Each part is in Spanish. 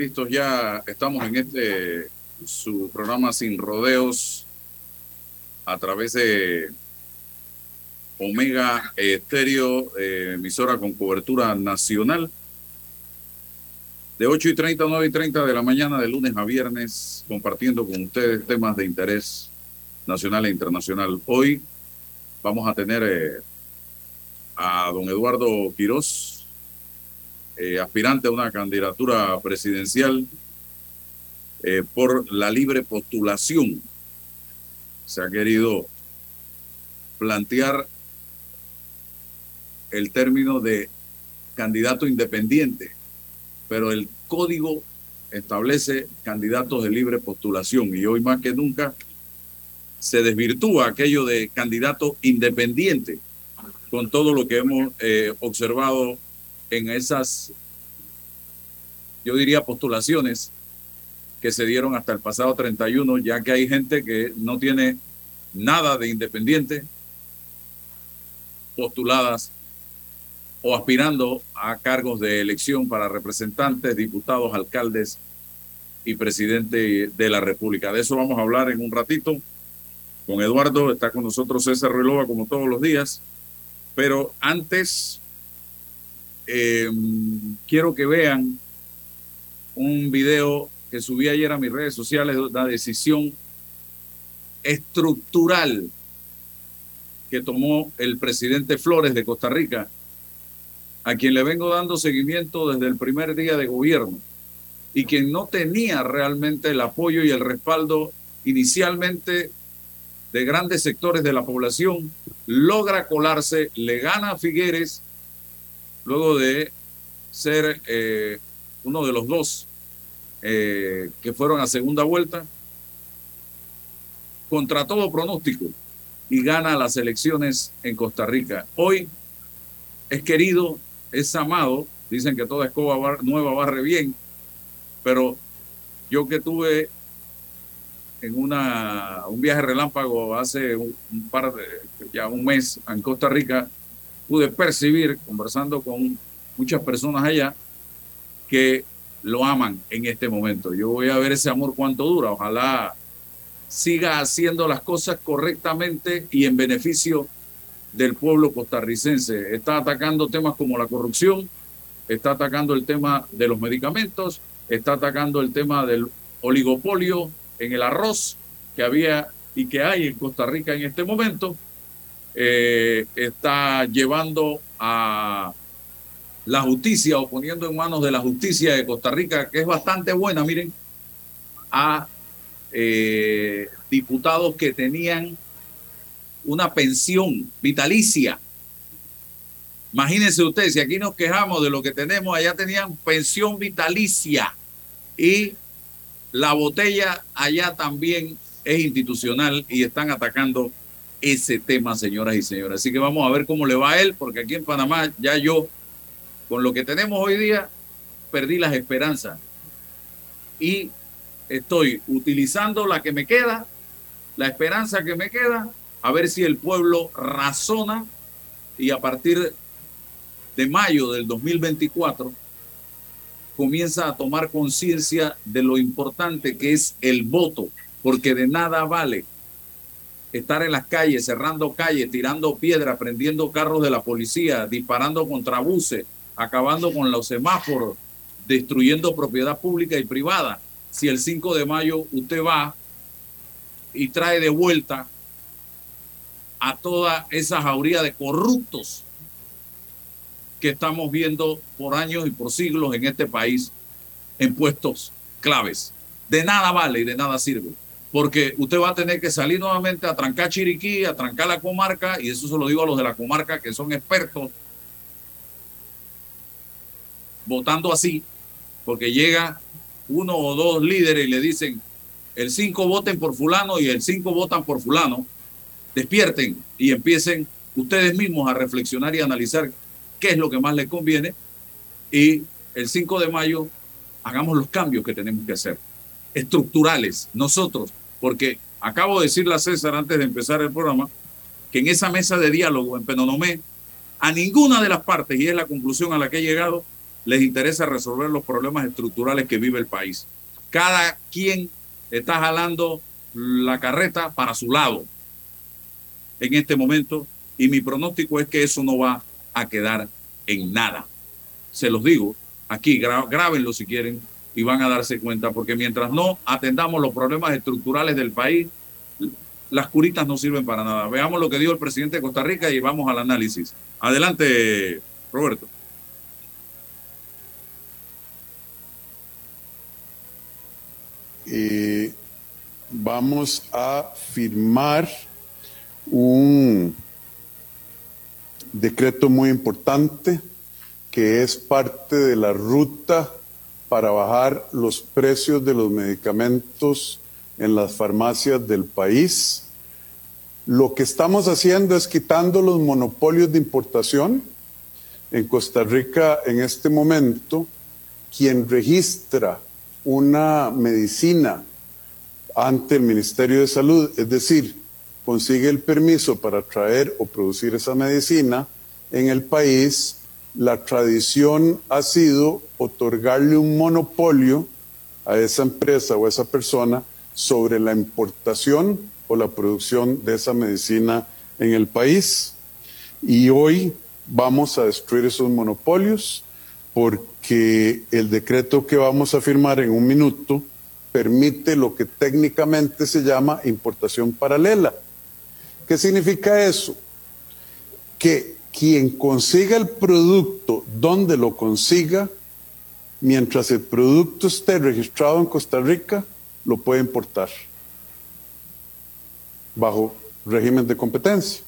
Listos, ya estamos en este su programa Sin Rodeos a través de Omega Estéreo, eh, emisora con cobertura nacional. De 8 y 30 a 9 y 30 de la mañana, de lunes a viernes, compartiendo con ustedes temas de interés nacional e internacional. Hoy vamos a tener eh, a don Eduardo Quirós, eh, aspirante a una candidatura presidencial eh, por la libre postulación. Se ha querido plantear el término de candidato independiente, pero el código establece candidatos de libre postulación y hoy más que nunca se desvirtúa aquello de candidato independiente con todo lo que hemos eh, observado en esas, yo diría, postulaciones que se dieron hasta el pasado 31, ya que hay gente que no tiene nada de independiente postuladas o aspirando a cargos de elección para representantes, diputados, alcaldes y presidente de la República. De eso vamos a hablar en un ratito con Eduardo. Está con nosotros César Relova como todos los días. Pero antes eh, quiero que vean un video que subí ayer a mis redes sociales de una decisión estructural que tomó el presidente Flores de Costa Rica, a quien le vengo dando seguimiento desde el primer día de gobierno y quien no tenía realmente el apoyo y el respaldo inicialmente de grandes sectores de la población, logra colarse, le gana a Figueres luego de ser eh, uno de los dos eh, que fueron a segunda vuelta, contra todo pronóstico, y gana las elecciones en Costa Rica. Hoy es querido, es amado, dicen que toda escoba nueva barre bien, pero yo que tuve en una, un viaje relámpago hace un, un par de, ya un mes en Costa Rica, pude percibir, conversando con muchas personas allá, que lo aman en este momento. Yo voy a ver ese amor cuánto dura. Ojalá siga haciendo las cosas correctamente y en beneficio del pueblo costarricense. Está atacando temas como la corrupción, está atacando el tema de los medicamentos, está atacando el tema del oligopolio en el arroz que había y que hay en Costa Rica en este momento eh, está llevando a la justicia o poniendo en manos de la justicia de Costa Rica, que es bastante buena, miren, a eh, diputados que tenían una pensión vitalicia. Imagínense ustedes, si aquí nos quejamos de lo que tenemos, allá tenían pensión vitalicia y la botella allá también es institucional y están atacando ese tema, señoras y señores. Así que vamos a ver cómo le va a él, porque aquí en Panamá ya yo, con lo que tenemos hoy día, perdí las esperanzas. Y estoy utilizando la que me queda, la esperanza que me queda, a ver si el pueblo razona y a partir de mayo del 2024 comienza a tomar conciencia de lo importante que es el voto, porque de nada vale estar en las calles, cerrando calles, tirando piedras, prendiendo carros de la policía, disparando contra buses, acabando con los semáforos, destruyendo propiedad pública y privada. Si el 5 de mayo usted va y trae de vuelta a toda esa jauría de corruptos que estamos viendo por años y por siglos en este país en puestos claves. De nada vale y de nada sirve porque usted va a tener que salir nuevamente a trancar Chiriquí, a trancar la comarca, y eso se lo digo a los de la comarca que son expertos, votando así, porque llega uno o dos líderes y le dicen, el cinco voten por fulano y el cinco votan por fulano, despierten y empiecen ustedes mismos a reflexionar y analizar qué es lo que más les conviene, y el 5 de mayo hagamos los cambios que tenemos que hacer, estructurales, nosotros, porque acabo de decirle a César antes de empezar el programa que en esa mesa de diálogo en Penonomé, a ninguna de las partes, y es la conclusión a la que he llegado, les interesa resolver los problemas estructurales que vive el país. Cada quien está jalando la carreta para su lado en este momento y mi pronóstico es que eso no va a quedar en nada. Se los digo, aquí grábenlo si quieren y van a darse cuenta, porque mientras no atendamos los problemas estructurales del país, las curitas no sirven para nada. Veamos lo que dijo el presidente de Costa Rica y vamos al análisis. Adelante, Roberto. Eh, vamos a firmar un decreto muy importante que es parte de la ruta para bajar los precios de los medicamentos en las farmacias del país. Lo que estamos haciendo es quitando los monopolios de importación. En Costa Rica, en este momento, quien registra una medicina ante el Ministerio de Salud, es decir, consigue el permiso para traer o producir esa medicina en el país, la tradición ha sido otorgarle un monopolio a esa empresa o a esa persona sobre la importación o la producción de esa medicina en el país. Y hoy vamos a destruir esos monopolios porque el decreto que vamos a firmar en un minuto permite lo que técnicamente se llama importación paralela. ¿Qué significa eso? Que quien consiga el producto donde lo consiga, mientras el producto esté registrado en Costa Rica, lo puede importar bajo régimen de competencia.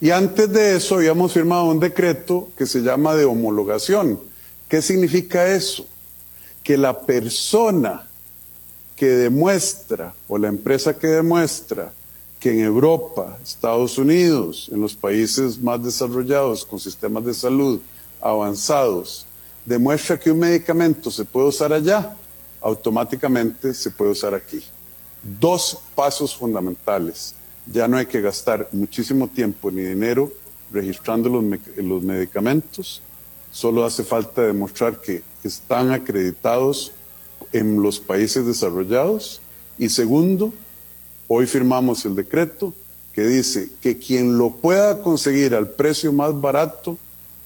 Y antes de eso habíamos firmado un decreto que se llama de homologación. ¿Qué significa eso? Que la persona que demuestra o la empresa que demuestra que en Europa, Estados Unidos, en los países más desarrollados con sistemas de salud avanzados, demuestra que un medicamento se puede usar allá, automáticamente se puede usar aquí. Dos pasos fundamentales. Ya no hay que gastar muchísimo tiempo ni dinero registrando los, medicamentos, solo hace falta demostrar que están acreditados en los países desarrollados. Y segundo, hoy firmamos el decreto que dice que quien lo pueda conseguir al precio más barato,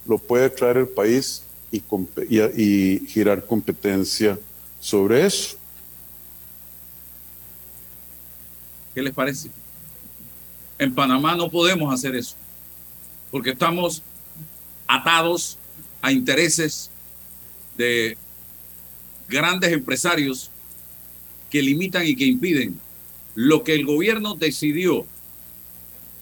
lo puede traer al país y, y, girar competencia sobre eso. ¿Qué les parece? En Panamá no podemos hacer eso, porque estamos atados a intereses de grandes empresarios que limitan y que impiden lo que el gobierno decidió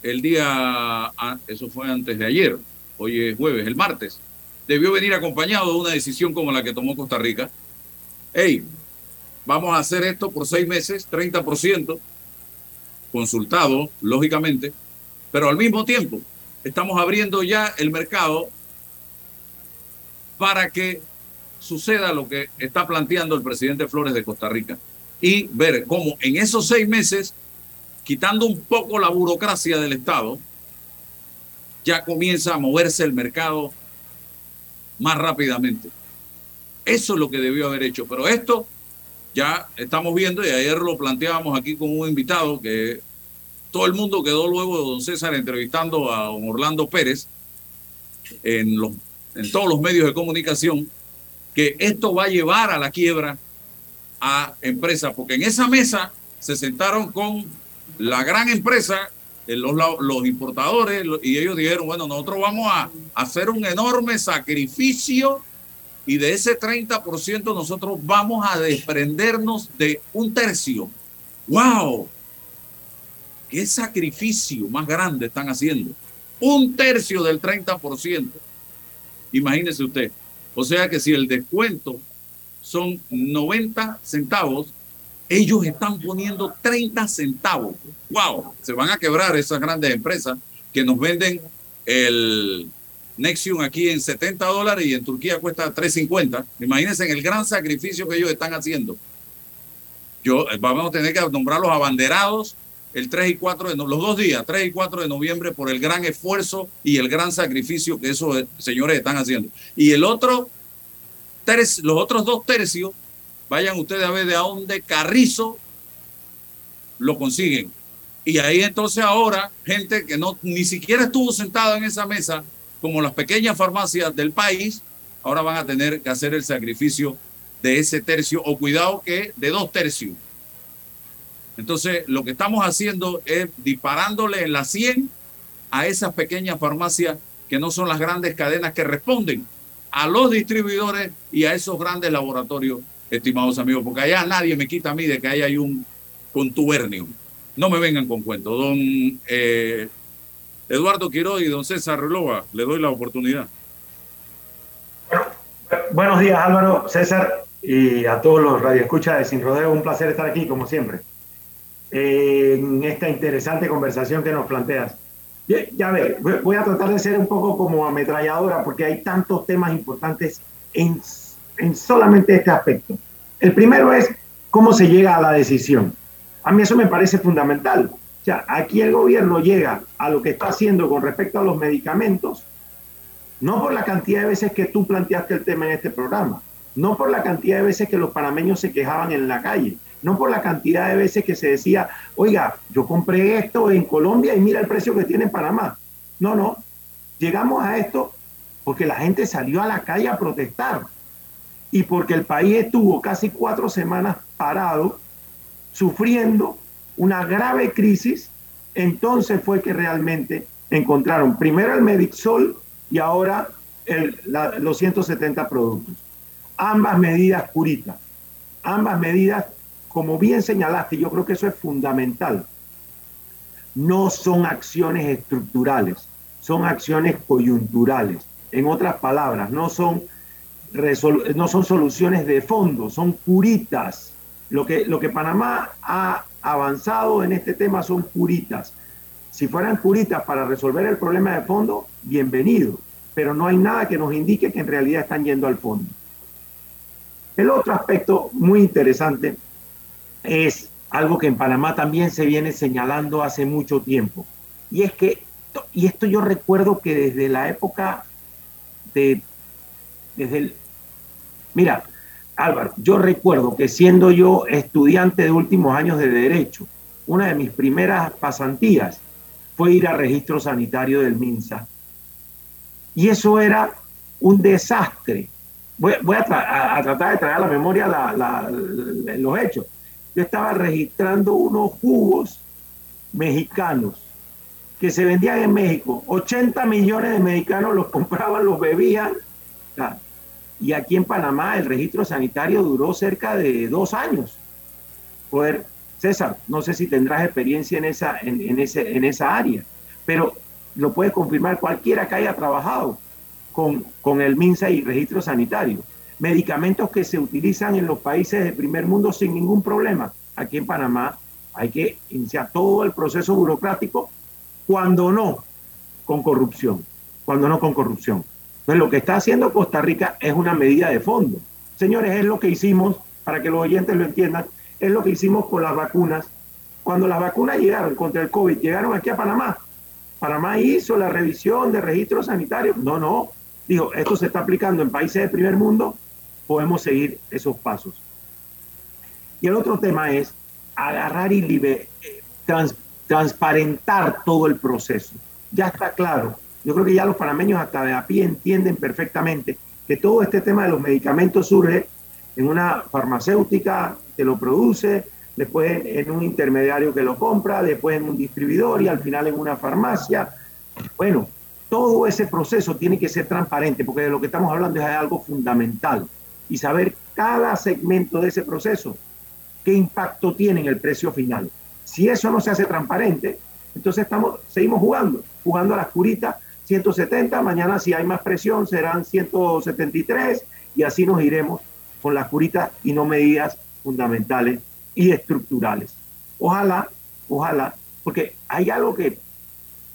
el día, eso fue antes de ayer, hoy es jueves, el martes, debió venir acompañado de una decisión como la que tomó Costa Rica. Hey, vamos a hacer esto por seis meses, 30%, consultado, lógicamente, pero al mismo tiempo estamos abriendo ya el mercado para que suceda lo que está planteando el presidente Flores de Costa Rica y ver cómo en esos seis meses, quitando un poco la burocracia del Estado, ya comienza a moverse el mercado más rápidamente. Eso es lo que debió haber hecho. Pero esto ya estamos viendo, y ayer lo planteábamos aquí con un invitado, que todo el mundo quedó luego de don César entrevistando a don Orlando Pérez en, los, en todos los medios de comunicación, que esto va a llevar a la quiebra a empresas, porque en esa mesa se sentaron con la gran empresa, eh, los, los importadores, y ellos dijeron, bueno, nosotros vamos a hacer un enorme sacrificio y de ese 30% nosotros vamos a desprendernos de un tercio. ¡Wow! ¿Qué sacrificio más grande están haciendo? Un tercio del 30%. Imagínese usted. O sea que si el descuento son 90 centavos, ellos están poniendo 30 centavos. ¡Wow! Se van a quebrar esas grandes empresas que nos venden el Nexium aquí en 70 dólares y en Turquía cuesta 3.50. Imagínense en el gran sacrificio que ellos están haciendo. Yo, eh, vamos a tener que nombrar los abanderados el 3 y 4 de los dos días, 3 y 4 de noviembre, por el gran esfuerzo y el gran sacrificio que esos señores están haciendo. Y el otro, los otros dos tercios, vayan ustedes a ver de dónde Carrizo lo consiguen. Y ahí entonces ahora, gente que no ni siquiera estuvo sentada en esa mesa, como las pequeñas farmacias del país, ahora van a tener que hacer el sacrificio de ese tercio, o cuidado que de dos tercios. Entonces, lo que estamos haciendo es disparándole en la 100 a esas pequeñas farmacias que no son las grandes cadenas que responden a los distribuidores y a esos grandes laboratorios, estimados amigos, porque allá nadie me quita a mí de que ahí hay un contubernio. No me vengan con cuentos. Don eh, Eduardo Quiroz y don César Relova, le doy la oportunidad. Buenos días, Álvaro, César, y a todos los radioescuchas de Sin Rodeo. Un placer estar aquí, como siempre, en esta interesante conversación que nos planteas. Ya ver, voy a tratar de ser un poco como ametralladora porque hay tantos temas importantes en, en solamente este aspecto. El primero es cómo se llega a la decisión. A mí eso me parece fundamental. O sea, aquí el gobierno llega a lo que está haciendo con respecto a los medicamentos, no por la cantidad de veces que tú planteaste el tema en este programa, no por la cantidad de veces que los panameños se quejaban en la calle, no por la cantidad de veces que se decía, oiga, yo compré esto en Colombia y mira el precio que tiene en Panamá. No, no, llegamos a esto porque la gente salió a la calle a protestar y porque el país estuvo casi cuatro semanas parado, sufriendo una grave crisis, entonces fue que realmente encontraron primero el Medixol y ahora los 170 productos. Ambas medidas curitas, ambas medidas como bien señalaste, yo creo que eso es fundamental, no son acciones estructurales, son acciones coyunturales. En otras palabras, no son, no son soluciones de fondo, son curitas. Lo que, lo que Panamá ha avanzado en este tema son curitas. Si fueran curitas para resolver el problema de fondo, bienvenido, pero no hay nada que nos indique que en realidad están yendo al fondo. El otro aspecto muy interesante es algo que en Panamá también se viene señalando hace mucho tiempo. Y es que, y esto yo recuerdo que desde la época de, desde el, mira, Álvaro, yo recuerdo que siendo yo estudiante de últimos años de Derecho, una de mis primeras pasantías fue ir al registro sanitario del MINSA. Y eso era un desastre. Voy, a, tratar de traer a la memoria los hechos yo estaba registrando unos jugos mexicanos que se vendían en México. 80 millones de mexicanos los compraban, los bebían. Y aquí en Panamá el registro sanitario duró cerca de dos años. Poder, César, no sé si tendrás experiencia en esa, en, ese, en esa área, pero lo puede confirmar cualquiera que haya trabajado con, con el MINSA y registro sanitario medicamentos que se utilizan en los países del primer mundo sin ningún problema. Aquí en Panamá hay que iniciar todo el proceso burocrático, cuando no con corrupción, cuando no con corrupción. Entonces lo que está haciendo Costa Rica es una medida de fondo. Señores, es lo que hicimos, para que los oyentes lo entiendan, es lo que hicimos con las vacunas. Cuando las vacunas llegaron contra el COVID, llegaron aquí a Panamá. Panamá hizo la revisión de registro sanitario. No, no. Dijo, esto se está aplicando en países del primer mundo, podemos seguir esos pasos. Y el otro tema es agarrar y transparentar todo el proceso. Ya está claro. Yo creo que ya los panameños hasta de a pie entienden perfectamente que todo este tema de los medicamentos surge en una farmacéutica que lo produce, después en un intermediario que lo compra, después en un distribuidor y al final en una farmacia. Bueno, todo ese proceso tiene que ser transparente porque de lo que estamos hablando es algo fundamental y saber cada segmento de ese proceso, qué impacto tiene en el precio final. Si eso no se hace transparente, entonces estamos, seguimos jugando, jugando a las curitas 170, mañana si hay más presión serán 173 y así nos iremos con las curitas y no medidas fundamentales y estructurales. Ojalá, ojalá, porque hay algo que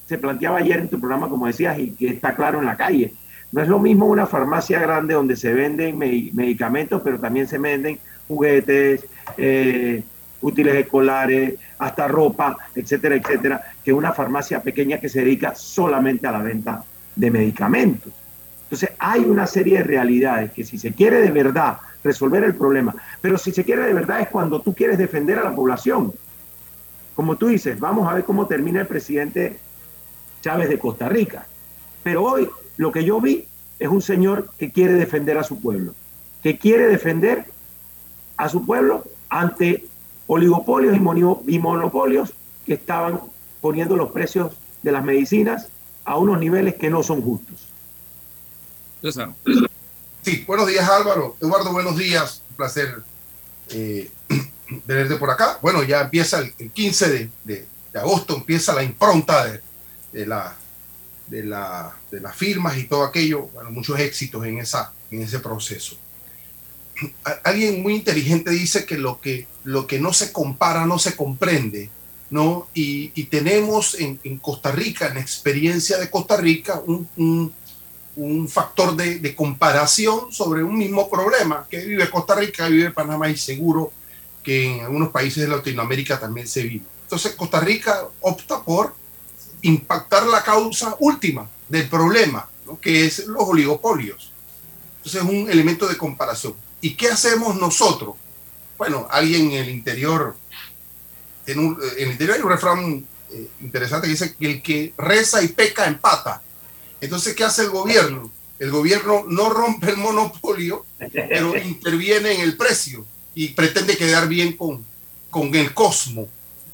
se planteaba ayer en tu programa, como decías, y que está claro en la calle. No es lo mismo una farmacia grande donde se venden medicamentos, pero también se venden juguetes, eh, útiles escolares, hasta ropa, etcétera, etcétera, que una farmacia pequeña que se dedica solamente a la venta de medicamentos. Entonces hay una serie de realidades que si se quiere de verdad resolver el problema, pero si se quiere de verdad es cuando tú quieres defender a la población. Como tú dices, vamos a ver cómo termina el presidente Chávez de Costa Rica. Pero hoy lo que yo vi es un señor que quiere defender a su pueblo, que quiere defender a su pueblo ante oligopolios y monopolios que estaban poniendo los precios de las medicinas a unos niveles que no son justos. Sí, buenos días Álvaro. Eduardo, buenos días. Un placer eh, tenerte por acá. Bueno, ya empieza el, 15 de, agosto, empieza la impronta de, la, de, la, de las firmas y todo aquello. Muchos éxitos en, esa, en ese proceso. Alguien muy inteligente dice que lo que, lo que no se compara no se comprende. ¿no? Y, tenemos en, Costa Rica, en experiencia de Costa Rica, un, un, factor de, de, comparación sobre un mismo problema que vive Costa Rica, vive Panamá y seguro que en algunos países de Latinoamérica también se vive. Entonces Costa Rica opta por impactar la causa última del problema, que es los oligopolios. Entonces es un elemento de comparación. ¿Y qué hacemos nosotros? Bueno, alguien en el interior en, el interior hay un refrán eh, interesante que dice que el que reza y peca empata. Entonces, ¿qué hace el gobierno? El gobierno no rompe el monopolio, pero interviene en el precio y pretende quedar bien con, con el cosmo.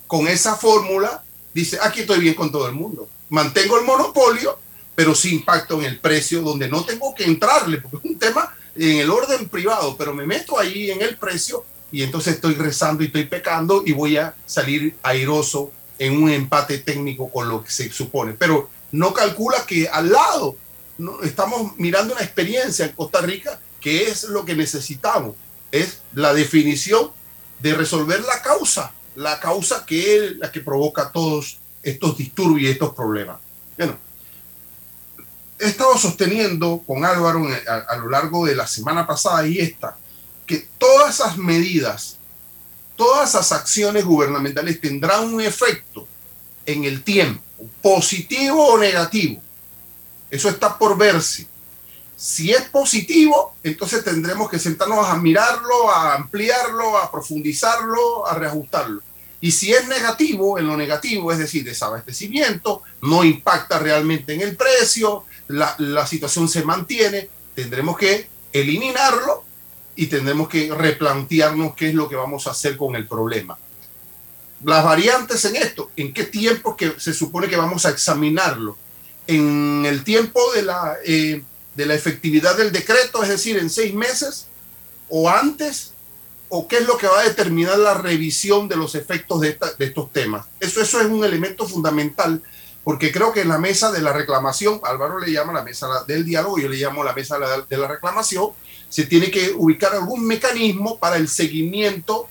Con esa fórmula, dice, aquí estoy bien con todo el mundo. Mantengo el monopolio, pero sí impacto en el precio, donde no tengo que entrarle, porque es un tema en el orden privado, pero me meto ahí en el precio y entonces estoy rezando y estoy pecando y voy a salir airoso en un empate técnico con lo que se supone. Pero no calcula que al lado no, estamos mirando una experiencia en Costa Rica que es lo que necesitamos, es la definición de resolver la causa, la causa que es la que provoca todos estos disturbios y estos problemas. Bueno, he estado sosteniendo con Álvaro a lo largo de la semana pasada y esta, que todas esas medidas, todas esas acciones gubernamentales tendrán un efecto en el tiempo, positivo o negativo. Eso está por verse. Si es positivo, entonces tendremos que sentarnos a mirarlo, a ampliarlo, a profundizarlo, a reajustarlo. Y si es negativo, en lo negativo, es decir, desabastecimiento, no impacta realmente en el precio, la, la situación se mantiene, tendremos que eliminarlo y tendremos que replantearnos qué es lo que vamos a hacer con el problema. Las variantes en esto, ¿en qué tiempo que se supone que vamos a examinarlo? ¿En el tiempo de la, eh, de la efectividad del decreto, es decir, en seis meses o antes? ¿O qué es lo que va a determinar la revisión de los efectos de, de estos temas? Eso, eso es un elemento fundamental porque creo que en la mesa de la reclamación, Álvaro le llama la mesa del diálogo, yo le llamo la mesa de la reclamación, se tiene que ubicar algún mecanismo para el seguimiento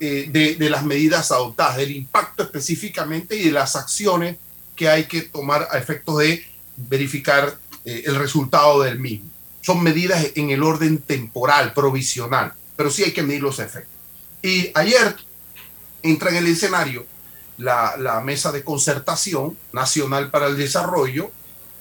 eh, de, las medidas adoptadas, del impacto específicamente y de las acciones que hay que tomar a efectos de verificar eh, el resultado del mismo. Son medidas en el orden temporal, provisional, pero sí hay que medir los efectos. Y ayer entra en el escenario la, la mesa de concertación nacional para el desarrollo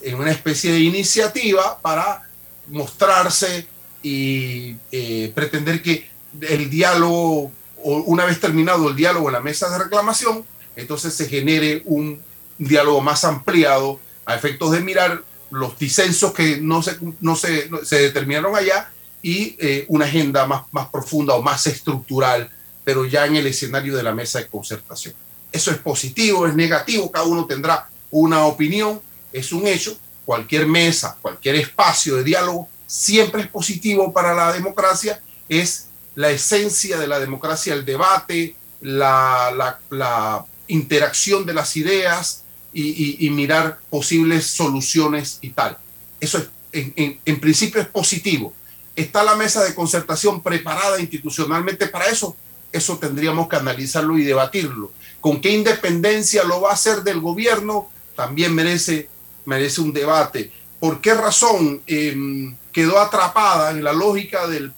en una especie de iniciativa para mostrarse y eh, pretender que el diálogo, una vez terminado el diálogo en la mesa de reclamación, entonces se genere un diálogo más ampliado a efectos de mirar los disensos que no se, no se, se determinaron allá y eh, una agenda más, más profunda o más estructural, pero ya en el escenario de la mesa de concertación. Eso es positivo, es negativo, cada uno tendrá una opinión, es un hecho. Cualquier mesa, cualquier espacio de diálogo siempre es positivo para la democracia, es la esencia de la democracia, el debate, la, interacción de las ideas y, mirar posibles soluciones y tal. Eso es, en, en principio es positivo. ¿Está la mesa de concertación preparada institucionalmente para eso? Eso tendríamos que analizarlo y debatirlo. ¿Con qué independencia lo va a hacer del gobierno? También merece, merece un debate. ¿Por qué razón em, quedó atrapada en la lógica de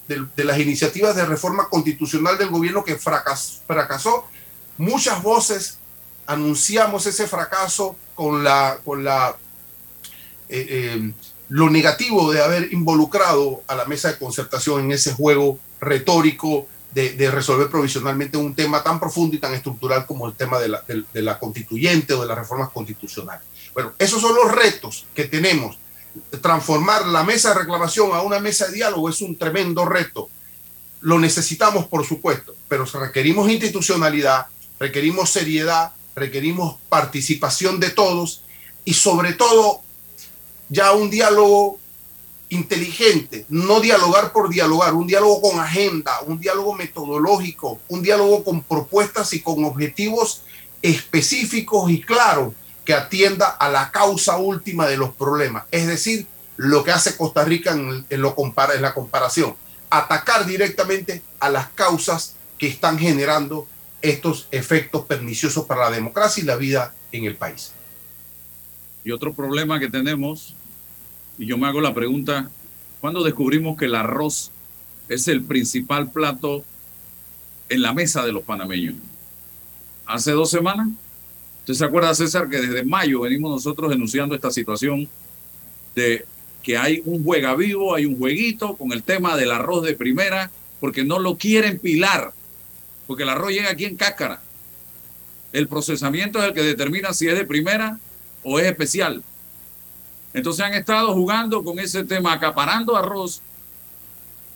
las iniciativas de reforma constitucional del gobierno que fracasó? Muchas voces anunciamos ese fracaso con la, con la eh, em, lo negativo de haber involucrado a la mesa de concertación en ese juego retórico de, resolver provisionalmente un tema tan profundo y tan estructural como el tema de la, de la constituyente o de las reformas constitucionales. Bueno, esos son los retos que tenemos. Transformar la mesa de reclamación a una mesa de diálogo es un tremendo reto. Lo necesitamos, por supuesto, pero requerimos institucionalidad, requerimos seriedad, requerimos participación de todos y sobre todo ya un diálogo inteligente, no dialogar por dialogar, un diálogo con agenda, un diálogo metodológico, un diálogo con propuestas y con objetivos específicos y claros que atienda a la causa última de los problemas, es decir, lo que hace Costa Rica en, lo compara, la comparación, atacar directamente a las causas que están generando estos efectos perniciosos para la democracia y la vida en el país. Y otro problema que tenemos y yo me hago la pregunta, ¿cuándo descubrimos que el arroz es el principal plato en la mesa de los panameños? ¿Hace dos semanas? ¿Usted se acuerda, César, que desde mayo venimos nosotros denunciando esta situación de que hay un juega vivo, hay un jueguito con el tema del arroz de primera, porque no lo quieren pilar, porque el arroz llega aquí en cáscara. El procesamiento es el que determina si es de primera o es especial. Entonces han estado jugando con ese tema, acaparando arroz,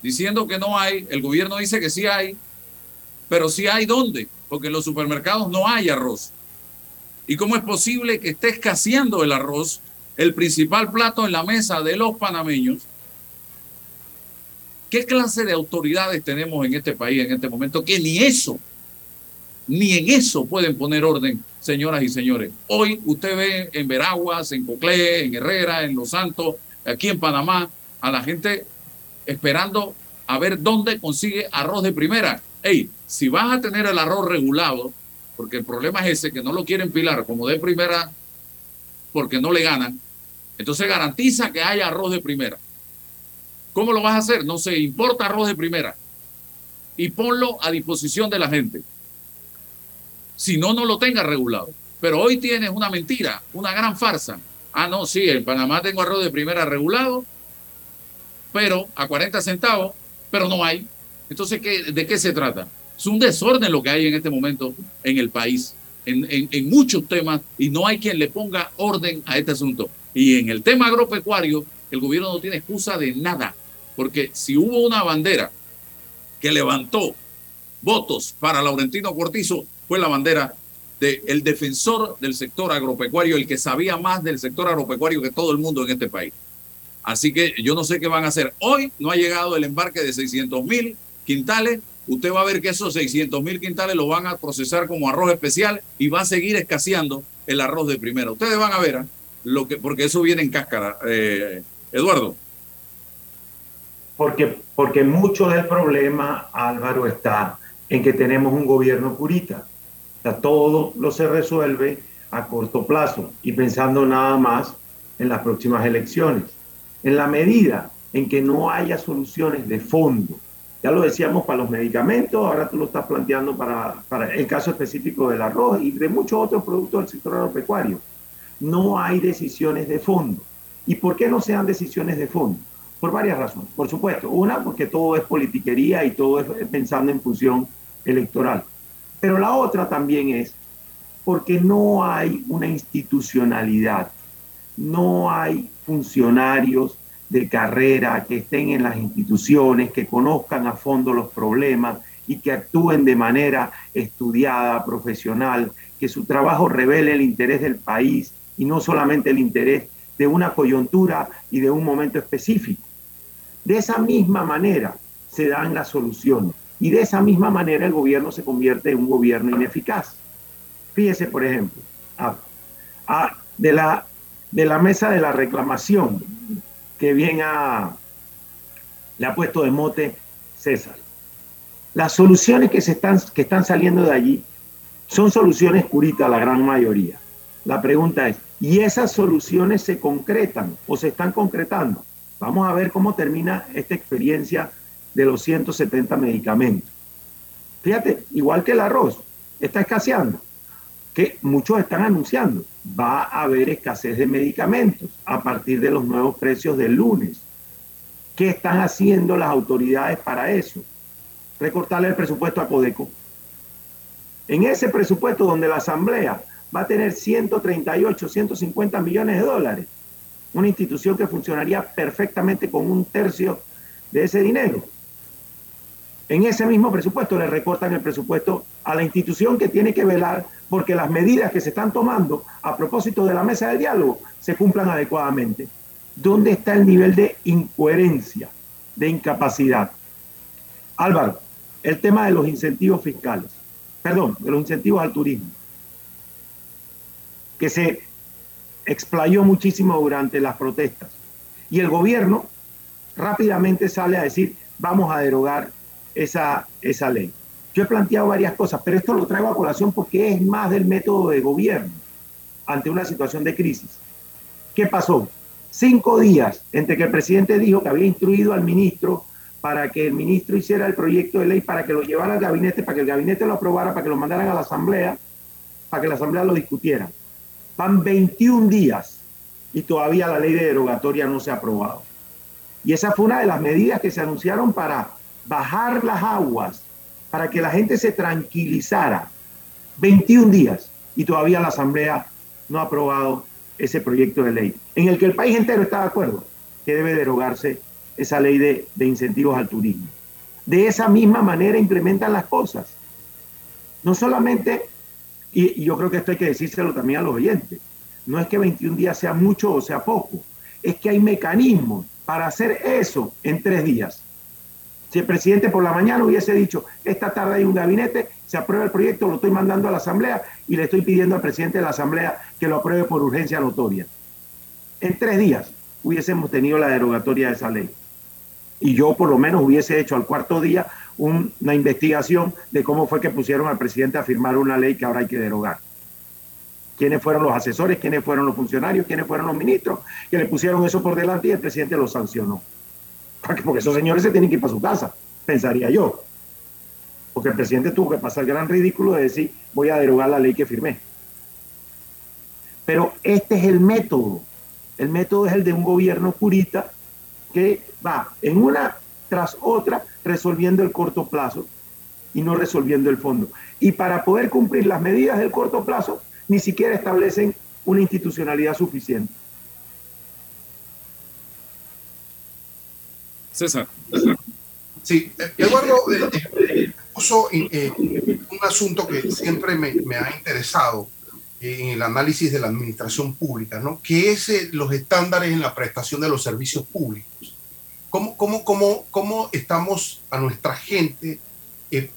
diciendo que no hay. El gobierno dice que sí hay, pero sí hay dónde, porque en los supermercados no hay arroz. ¿Y cómo es posible que esté escaseando el arroz, el principal plato en la mesa de los panameños? ¿Qué clase de autoridades tenemos en este país en este momento que ni eso, ni en eso pueden poner orden señoras y señores. Hoy usted ve en Veraguas, en Coclé, en Herrera, en Los Santos, aquí en Panamá, a la gente esperando a ver dónde consigue arroz de primera. Hey, si vas a tener el arroz regulado, porque el problema es ese, que no lo quieren pilar como de primera porque no le ganan, entonces garantiza que haya arroz de primera. ¿Cómo lo vas a hacer? No se importa arroz de primera y ponlo a disposición de la gente si no, no lo tenga regulado. Pero hoy tienes una mentira, una gran farsa. Ah, no, sí, en Panamá tengo arroz de primera regulado, pero a 40 centavos, pero no hay. Entonces, ¿qué, ¿de qué se trata? Es un desorden lo que hay en este momento en el país, en, en muchos temas, y no hay quien le ponga orden a este asunto. Y en el tema agropecuario, el gobierno no tiene excusa de nada, porque si hubo una bandera que levantó votos para Laurentino Cortizo, fue la bandera del defensor del sector agropecuario, el que sabía más del sector agropecuario que todo el mundo en este país. Así que yo no sé qué van a hacer. Hoy no ha llegado el embarque de 600 mil quintales. Usted va a ver que esos 600 mil quintales lo van a procesar como arroz especial y va a seguir escaseando el arroz de primera. Ustedes van a ver ¿ah? lo que, porque eso viene en cáscara. Eh, Eduardo. Porque, porque mucho del problema, Álvaro, está en que tenemos un gobierno todo lo se resuelve a corto plazo y pensando nada más en las próximas elecciones. En la medida en que no haya soluciones de fondo, ya lo decíamos para los medicamentos, ahora tú lo estás planteando para, el caso específico del arroz y de muchos otros productos del sector agropecuario. No hay decisiones de fondo. ¿Y por qué no sean decisiones de fondo? Por varias razones. Por supuesto, una, porque todo es politiquería y todo es pensando en función electoral. Pero la otra también es porque no hay una institucionalidad, no hay funcionarios de carrera que estén en las instituciones, que conozcan a fondo los problemas y que actúen de manera estudiada, profesional, que su trabajo revele el interés del país y no solamente el interés de una coyuntura y de un momento específico. De esa misma manera se dan las soluciones. Y de esa misma manera el gobierno se convierte en un gobierno ineficaz. Fíjese, por ejemplo, de, la, de la mesa de la reclamación que bien ha, le ha puesto de mote César. Las soluciones que, se están, que están saliendo de allí son soluciones curitas, la gran mayoría. La pregunta es, ¿y esas soluciones se concretan o se están concretando? Vamos a ver cómo termina esta experiencia de los 170 medicamentos. Fíjate, igual que el arroz, está escaseando. que muchos están anunciando. Va a haber escasez de medicamentos a partir de los nuevos precios del lunes. ¿Qué están haciendo las autoridades para eso? Recortarle el presupuesto a Codeco. En ese presupuesto donde la Asamblea va a tener 138, 150 millones de dólares, una institución que funcionaría perfectamente con un tercio de ese dinero. En ese mismo presupuesto le recortan el presupuesto a la institución que tiene que velar porque las medidas que se están tomando a propósito de la mesa de diálogo se cumplan adecuadamente. ¿Dónde está el nivel de incoherencia, de incapacidad? Álvaro, el tema de los incentivos fiscales, perdón, de los incentivos al turismo, que se explayó muchísimo durante las protestas. Y el gobierno rápidamente sale a decir, vamos a derogar esa, esa ley. Yo he planteado varias cosas, pero esto lo traigo a colación porque es más del método de gobierno ante una situación de crisis. ¿Qué pasó? Cinco días entre que el presidente dijo que había instruido al ministro para que el ministro hiciera el proyecto de ley, para que lo llevara al gabinete, para que el gabinete lo aprobara, para que lo mandaran a la asamblea, para que la asamblea lo discutiera. Van 21 días y todavía la ley de derogatoria no se ha aprobado. Y esa fue una de las medidas que se anunciaron para bajar las aguas, para que la gente se tranquilizara. 21 días y todavía la Asamblea no ha aprobado ese proyecto de ley, en el que el país entero está de acuerdo que debe derogarse esa ley de, incentivos al turismo. De esa misma manera implementan las cosas. No solamente, y, yo creo que esto hay que decírselo también a los oyentes, no es que 21 días sea mucho o sea poco, es que hay mecanismos para hacer eso en tres días. Si el presidente por la mañana hubiese dicho, esta tarde hay un gabinete, se aprueba el proyecto, lo estoy mandando a la Asamblea y le estoy pidiendo al presidente de la Asamblea que lo apruebe por urgencia notoria. En tres días hubiésemos tenido la derogatoria de esa ley. Y yo por lo menos hubiese hecho al cuarto día una investigación de cómo fue que pusieron al presidente a firmar una ley que ahora hay que derogar. ¿Quiénes fueron los asesores? ¿Quiénes fueron los funcionarios? ¿Quiénes fueron los ministros? Que le pusieron eso por delante y el presidente lo sancionó porque esos señores se tienen que ir para su casa, pensaría yo. Porque el presidente tuvo que pasar el gran ridículo de decir, voy a derogar la ley que firmé. Pero este es el método. El método es el de un gobierno purita que va en una tras otra resolviendo el corto plazo y no resolviendo el fondo. Y para poder cumplir las medidas del corto plazo, ni siquiera establecen una institucionalidad suficiente. César. Sí, Eduardo eh, puso eh, un asunto que siempre me, ha interesado en el análisis de la administración pública, ¿no? que es eh, los estándares en la prestación de los servicios públicos. ¿Cómo, cómo, cómo, cómo estamos a nuestra gente?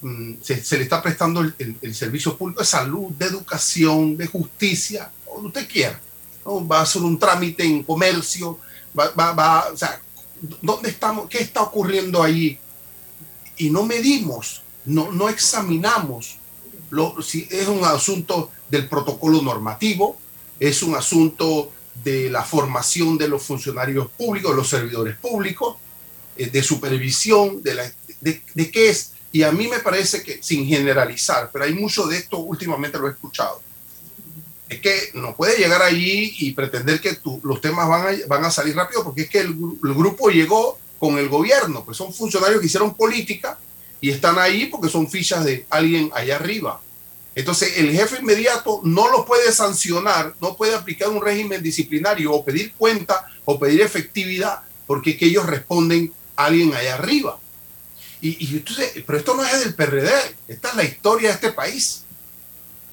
Mm, se, le está prestando el, servicio público de salud, de educación, de justicia, que usted quiera. Va a hacer un trámite en comercio, va, va, va o sea, ¿Dónde estamos? ¿Qué está ocurriendo ahí? Y no medimos, no, no examinamos lo, si es un asunto del protocolo normativo, es un asunto de la formación de los funcionarios públicos, los servidores públicos, eh, de supervisión, de, la, de, de, qué es. Y a mí me parece que, sin generalizar, pero hay mucho de esto últimamente lo he escuchado, es que no puede llegar allí y pretender que los temas van a, salir rápido porque es que el, grupo llegó con el gobierno, pues son funcionarios que hicieron política y están ahí porque son fichas de alguien allá arriba. Entonces el jefe inmediato no lo puede sancionar, no puede aplicar un régimen disciplinario o pedir cuenta o pedir efectividad porque es que ellos responden a alguien allá arriba. Y, y entonces, pero esto no es del PRD, esta es la historia de este país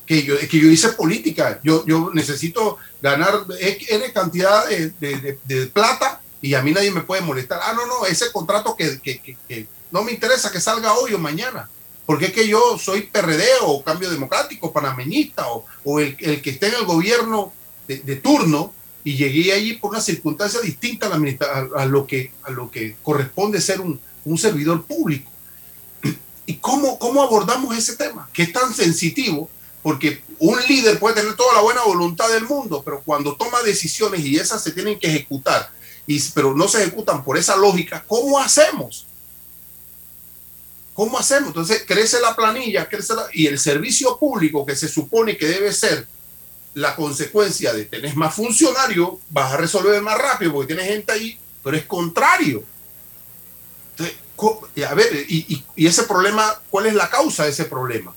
que yo, que yo hice política. Yo, yo necesito ganar N cantidad de, de, plata y a mí nadie me puede molestar. Ah, no, no, ese contrato que, que, que, no me interesa que salga hoy o mañana. Porque es que yo soy PRD o Cambio Democrático, panameñista o, o el, el, que esté en el gobierno de, turno y llegué allí por una circunstancia distinta a, a, lo, que, a lo que corresponde ser un, un servidor público. ¿Y cómo, cómo abordamos ese tema? Que es tan sensitivo porque un líder puede tener toda la buena voluntad del mundo, pero cuando toma decisiones y esas se tienen que ejecutar, pero no se ejecutan por esa lógica, ¿cómo hacemos? ¿Cómo hacemos? Entonces crece la planilla, crece y el servicio público que se supone que debe ser la consecuencia de tener más funcionarios, vas a resolver más rápido porque tienes gente ahí, pero es contrario. Entonces, a ver, y, ese problema, ¿cuál es la causa de ese problema?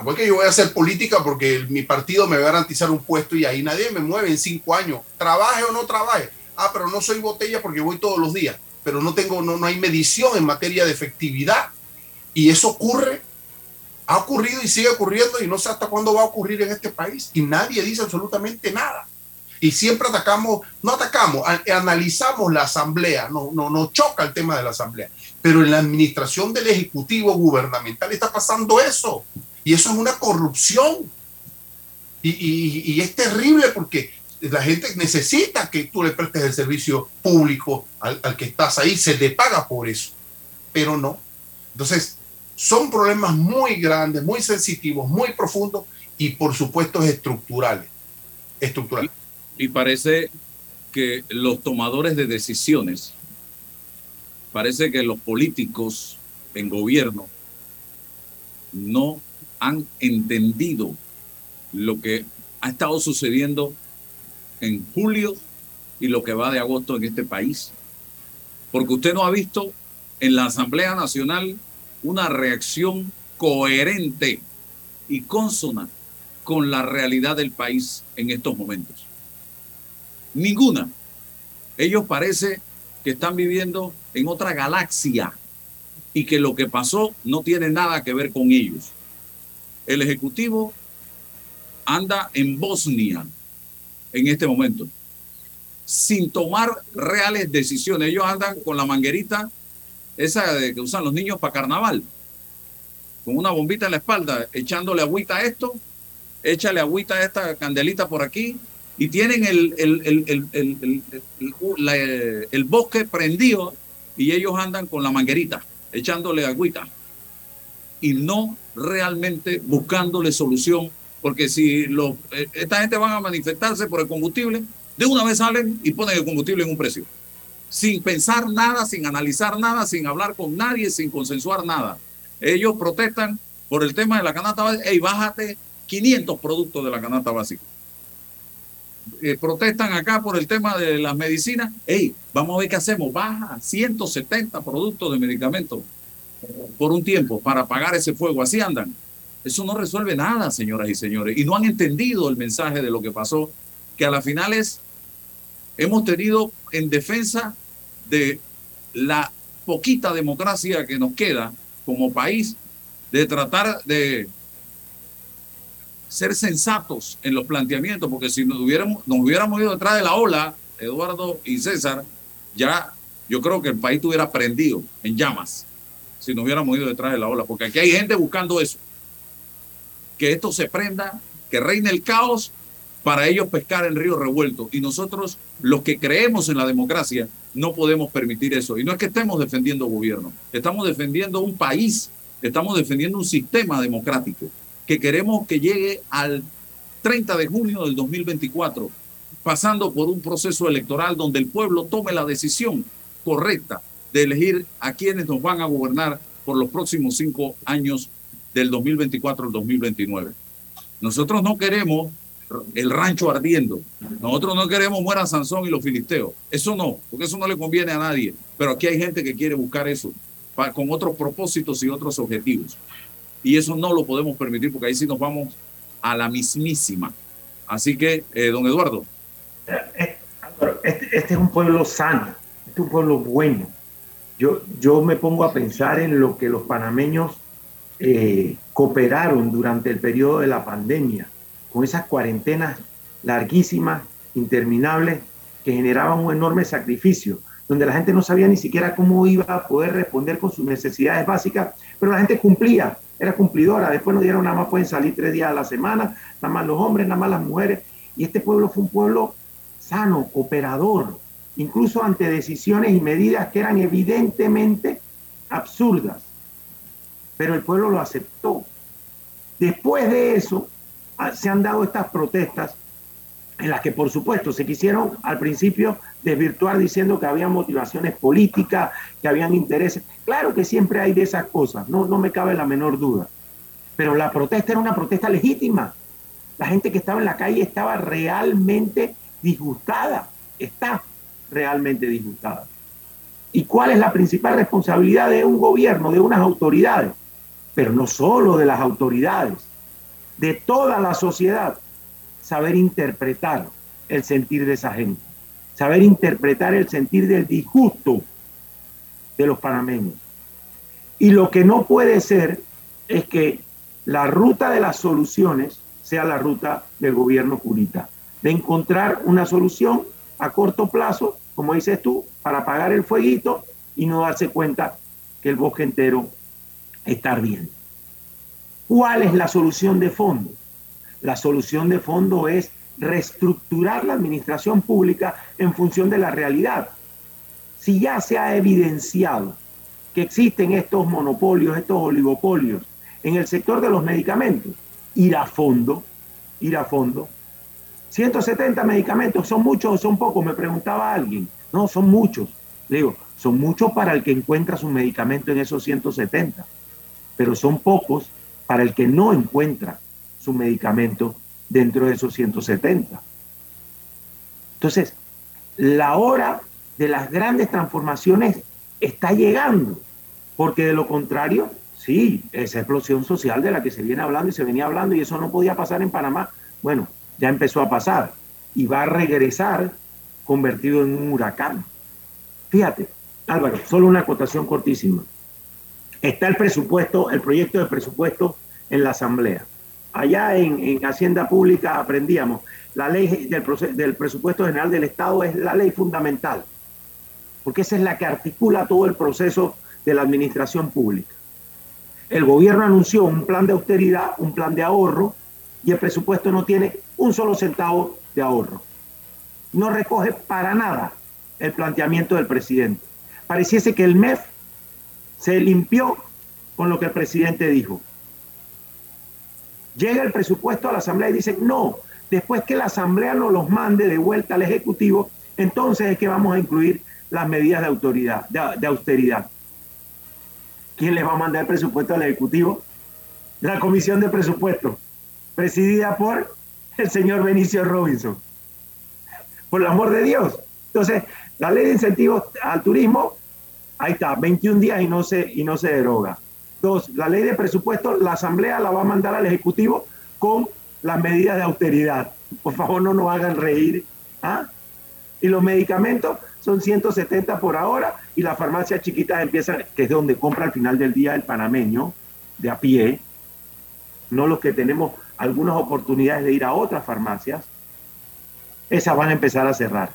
Ah, porque yo voy a hacer política porque mi partido me va a garantizar un puesto y ahí nadie me mueve en cinco años, trabaje o no trabaje. Ah, pero no soy botella porque voy todos los días, pero no tengo, no, no hay medición en materia de efectividad. Y eso ocurre ha ocurrido y sigue ocurriendo y no sé hasta cuándo va a ocurrir en este país. Y nadie dice absolutamente nada. Y siempre atacamos, no atacamos, analizamos la asamblea, no, no, nos choca el tema de la asamblea, pero en la administración del Ejecutivo gubernamental está pasando eso y eso es una corrupción. Y, y, es terrible porque la gente necesita que tú le prestes el servicio público al, que estás ahí, se te paga por eso, pero no. Entonces, son problemas muy grandes, muy sensitivos, muy profundos y por supuesto estructurales. estructurales. Y, parece que los tomadores de decisiones, parece que los políticos en gobierno no han entendido lo que ha estado sucediendo en julio y lo que va de agosto en este país. Porque usted no ha visto en la Asamblea Nacional una reacción coherente y consona con la realidad del país en estos momentos. Ninguna. Ellos parece que están viviendo en otra galaxia y que lo que pasó no tiene nada que ver con ellos. El Ejecutivo anda en Bosnia en este momento, sin tomar reales decisiones. Ellos andan con la manguerita esa de que usan los niños para carnaval, con una bombita en la espalda, echándole agüita a esto, échale agüita a esta candelita por aquí, y tienen el, el, el, bosque prendido y ellos andan con la manguerita, echándole agüita, y no realmente buscándole solución, porque si eh, esta gente van a manifestarse por el combustible, de una vez salen y ponen el combustible en un precio sin pensar nada, sin analizar nada, sin hablar con nadie, sin consensuar nada. Ellos protestan por el tema de la canasta básica. Ey, bájate 500 productos de la canasta básica. Eh, protestan acá por el tema de las medicinas. Ey, vamos a ver qué hacemos. Baja 170 productos de medicamentos por un tiempo para apagar ese fuego. Así andan. Eso no resuelve nada, señoras y señores. Y no han entendido el mensaje de lo que pasó, que a la final es, hemos tenido en defensa de la poquita democracia que nos queda como país, de tratar de ser sensatos en los planteamientos, porque si nos hubiéramos, nos hubiéramos ido detrás de la ola, Eduardo y César, ya yo creo que el país estuviera prendido en llamas, si nos hubiéramos ido detrás de la ola, porque aquí hay gente buscando eso, que esto se prenda, que reine el caos para ellos pescar el río revuelto. Y nosotros, los que creemos en la democracia, no podemos permitir eso. Y no es que estemos defendiendo gobierno, estamos defendiendo un país, estamos defendiendo un sistema democrático que queremos que llegue al 30 de junio del 2024, pasando por un proceso electoral donde el pueblo tome la decisión correcta de elegir a quienes nos van a gobernar por los próximos cinco años del 2024 al 2029. Nosotros no queremos el rancho ardiendo. Nosotros no queremos muera Sansón y los filisteos. Eso no, porque eso no le conviene a nadie. Pero aquí hay gente que quiere buscar eso con otros propósitos y otros objetivos. Y eso no lo podemos permitir porque ahí sí nos vamos a la mismísima. Así que, eh, don Eduardo. Eh, este, este, es un pueblo sano, este es un pueblo bueno. Yo, yo me pongo a pensar en lo que los panameños eh, cooperaron durante el periodo de la pandemia con esas cuarentenas larguísimas, interminables, que generaban un enorme sacrificio, donde la gente no sabía ni siquiera cómo iba a poder responder con sus necesidades básicas, pero la gente cumplía, era cumplidora. Después nos dieron nada más pueden salir tres días a la semana, nada más los hombres, nada más las mujeres. Y este pueblo fue un pueblo sano, operador, incluso ante decisiones y medidas que eran evidentemente absurdas. Pero el pueblo lo aceptó. Después de eso, Ah, se han dado estas protestas en las que por supuesto se quisieron al principio desvirtuar diciendo que había motivaciones políticas, que habían intereses. Claro que siempre hay de esas cosas, no, no me cabe la menor duda. Pero la protesta era una protesta legítima. La gente que estaba en la calle estaba realmente disgustada, está realmente disgustada. ¿Y cuál es la principal responsabilidad de un gobierno, de unas autoridades? Pero no solo de las autoridades, de toda la sociedad saber interpretar el sentir de esa gente, saber interpretar el sentir del disgusto de los panameños. Y lo que no puede ser es que la ruta de las soluciones sea la ruta del gobierno curita, de encontrar una solución a corto plazo, como dices tú, para apagar el fueguito y no darse cuenta que el bosque entero está ardiendo. ¿Cuál es la solución de fondo? La solución de fondo es reestructurar la administración pública en función de la realidad. Si ya se ha evidenciado que existen estos monopolios, estos oligopolios en el sector de los medicamentos, ir a fondo, ir a fondo. 170 medicamentos, ¿son muchos o son pocos? Me preguntaba alguien. No, son muchos. Le digo, son muchos para el que encuentra su medicamento en esos 170, pero son pocos para el que no encuentra su medicamento dentro de esos 170. Entonces, la hora de las grandes transformaciones está llegando, porque de lo contrario, sí, esa explosión social de la que se viene hablando y se venía hablando y eso no podía pasar en Panamá, bueno, ya empezó a pasar y va a regresar convertido en un huracán. Fíjate, Álvaro, solo una acotación cortísima. Está el presupuesto, el proyecto de presupuesto en la Asamblea allá en, Hacienda Pública aprendíamos, la ley del, del presupuesto general del Estado es la ley fundamental, porque esa es la que articula todo el proceso de la administración pública. El gobierno anunció un plan de austeridad, un plan de ahorro, y el presupuesto no tiene un solo centavo de ahorro. No recoge para nada el planteamiento del presidente. Pareciese que el MEF se limpió con lo que el presidente dijo. Llega el presupuesto a la Asamblea y dicen, no, después que la Asamblea nos los mande de vuelta al Ejecutivo, entonces es que vamos a incluir las medidas de, autoridad, de, austeridad. ¿Quién les va a mandar el presupuesto al Ejecutivo? La Comisión de Presupuesto, presidida por el señor Benicio Robinson. Por el amor de Dios. Entonces, la ley de incentivos al turismo, ahí está, 21 días y no se, y no se deroga. Dos, la ley de presupuesto, la Asamblea la va a mandar al Ejecutivo con las medidas de austeridad. Por favor, no nos hagan reír. ¿ah? Y los medicamentos son 170 por ahora y las farmacias chiquitas empiezan, que es donde compra al final del día el panameño, de a pie, no los que tenemos algunas oportunidades de ir a otras farmacias, esas van a empezar a cerrar.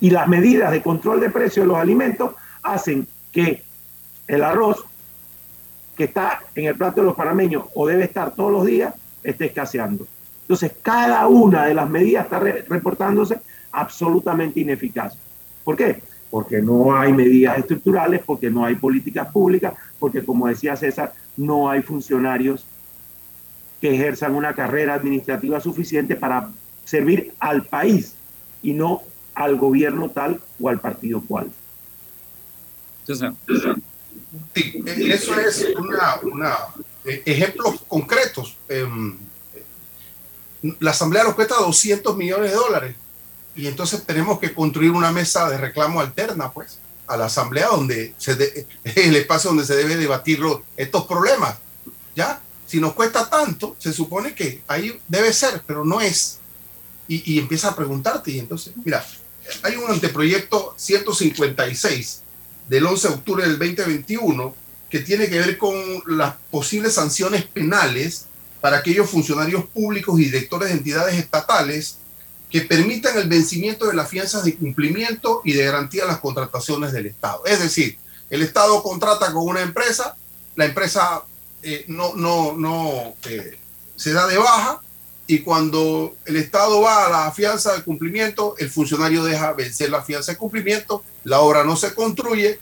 Y las medidas de control de precios de los alimentos hacen que el arroz que está en el plato de los panameños o debe estar todos los días, esté escaseando. Entonces, cada una de las medidas está reportándose absolutamente ineficaz. ¿Por qué? Porque no hay medidas estructurales, porque no hay políticas públicas, porque como decía César, no hay funcionarios que ejerzan una carrera administrativa suficiente para servir al país y no al gobierno tal o al partido cual. Sí, e, eso es una, una e, ejemplos concretos. Em, la Asamblea nos cuesta 200 millones de dólares y entonces tenemos que construir una mesa de reclamo alterna, pues, a la Asamblea donde se el espacio donde se debe debatir estos problemas. ¿Ya? Si nos cuesta tanto, se supone que ahí debe ser, pero no es. Y, y empieza a preguntarte y entonces, mira, hay un anteproyecto 156 del 11 de octubre del 2021 que tiene que ver con las posibles sanciones penales para aquellos funcionarios públicos y directores de entidades estatales que permitan el vencimiento de las fianzas de cumplimiento y de garantía de las contrataciones del Estado. Es decir, el Estado contrata con una empresa, la empresa eh, no, no, no eh, se da de baja y cuando el Estado va a la fianza de cumplimiento, el funcionario deja vencer la fianza de cumplimiento, la obra no se construye,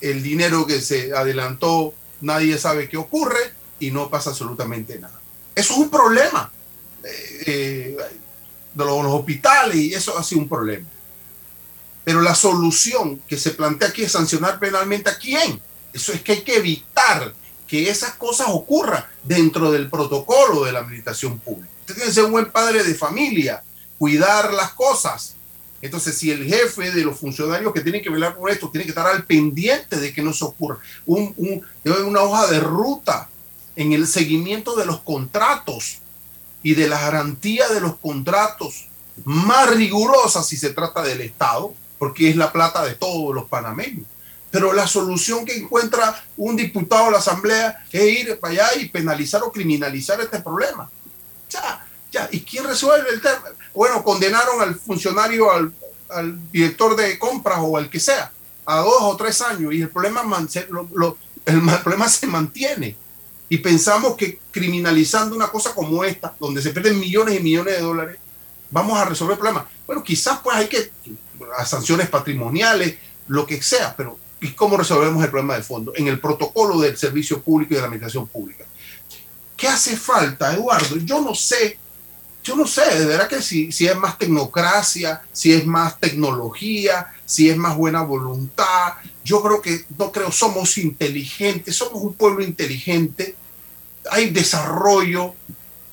el dinero que se adelantó, nadie sabe qué ocurre y no pasa absolutamente nada. Eso es un problema. Eh, de los, hospitales y eso ha sido un problema. Pero la solución que se plantea aquí es sancionar penalmente a quién. Eso es que hay que evitar que esas cosas ocurran dentro del protocolo de la administración pública. Usted tiene que ser un buen padre de familia, cuidar las cosas. Entonces, si el jefe de los funcionarios que tienen que velar por esto tiene que estar al pendiente de que no se ocurra, un, una hoja de ruta en el seguimiento de los contratos y de la garantía de los contratos más rigurosa si se trata del Estado, porque es la plata de todos los panameños. Pero la solución que encuentra un diputado de la Asamblea es ir para allá y penalizar o criminalizar este problema. Ya, ya. ¿Y quién resuelve el tema? Bueno, condenaron al funcionario, al, director de compras o al que sea, a dos o tres años y el problema, el problema se mantiene y pensamos que criminalizando una cosa como esta, donde se pierden millones y millones de dólares, vamos a resolver el problema. Bueno, quizás pues hay que a sanciones patrimoniales, lo que sea, pero ¿y cómo resolvemos el problema de fondo? En el protocolo del servicio público y de la administración pública. ¿Qué hace falta, Eduardo? Yo no sé, yo no sé, de verdad que si, si es más tecnocracia, si es más tecnología, si es más buena voluntad. Yo creo que, no creo, somos inteligentes, somos un pueblo inteligente hay desarrollo,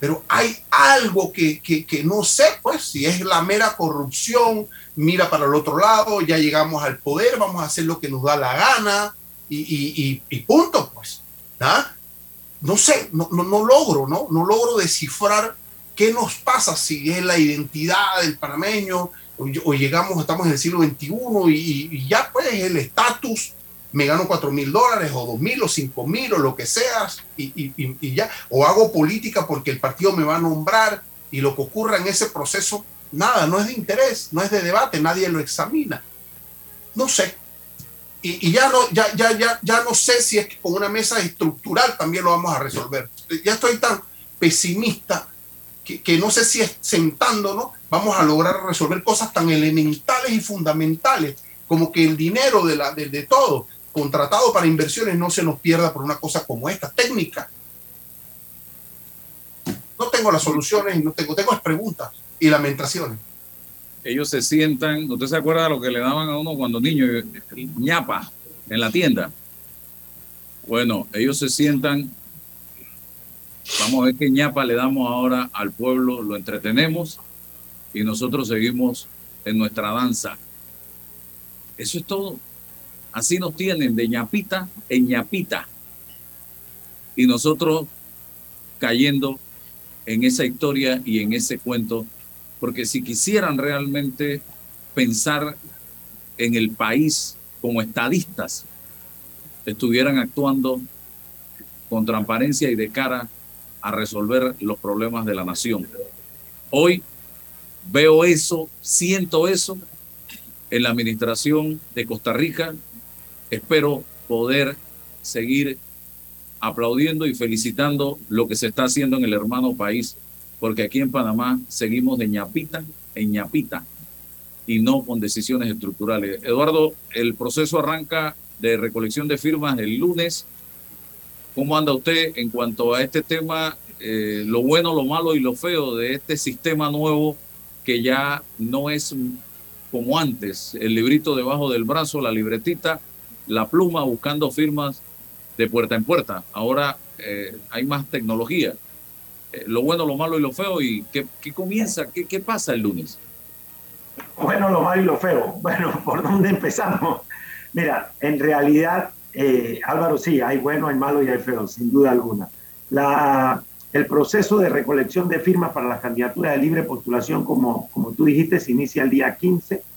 pero hay algo que, no sé, pues, si es la mera corrupción, mira para el otro lado, ya llegamos al poder, vamos a hacer lo que nos da la gana y, punto, pues. No sé, no, no, logro, ¿no? No logro descifrar qué nos pasa si es la identidad del panameño o, llegamos, estamos en el siglo XXI y, y ya pues el estatus me gano cuatro mil dólares o dos mil o cinco mil o lo que seas y, ya, o hago política porque el partido me va a nombrar y lo que ocurra en ese proceso, nada, no es de interés, no es de debate, nadie lo examina. No sé. Y, ya, no, ya, ya, ya, ya no sé si es que con una mesa estructural también lo vamos a resolver. Ya estoy tan pesimista que, no sé si es sentándonos vamos a lograr resolver cosas tan elementales y fundamentales como que el dinero de, la, de todo contratado para inversiones no se nos pierda por una cosa como esta, técnica. No tengo las soluciones no tengo, tengo las preguntas y lamentaciones. Ellos se sientan, ¿usted se acuerda de lo que le daban a uno cuando niño? ñapa en la tienda. Bueno, ellos se sientan, vamos a ver qué ñapa le damos ahora al pueblo, lo entretenemos y nosotros seguimos en nuestra danza. Eso es todo. Así nos tienen de ñapita en ñapita. Y nosotros cayendo en esa historia y en ese cuento, porque si quisieran realmente pensar en el país como estadistas, estuvieran actuando con transparencia y de cara a resolver los problemas de la nación. Hoy veo eso, siento eso en la administración de Costa Rica espero poder seguir aplaudiendo y felicitando lo que se está haciendo en el hermano país, porque aquí en Panamá seguimos de ñapita en ñapita y no con decisiones estructurales. Eduardo, el proceso arranca de recolección de firmas el lunes. ¿Cómo anda usted en cuanto a este tema, eh, lo bueno, lo malo y lo feo de este sistema nuevo que ya no es como antes, el librito debajo del brazo, la libretita, la pluma buscando firmas de puerta en puerta. Ahora eh, hay más tecnología. Eh, lo bueno, lo malo y lo feo. ¿Y qué, comienza? Qué, ¿Qué pasa el lunes? Bueno, lo malo y lo feo. Bueno, ¿por dónde empezamos? Mira, en realidad, eh, Álvaro, sí, hay bueno, hay malo y hay feo, sin duda alguna. La, el proceso de recolección de firmas para las candidaturas de libre postulación, como, como tú dijiste, se inicia el día 15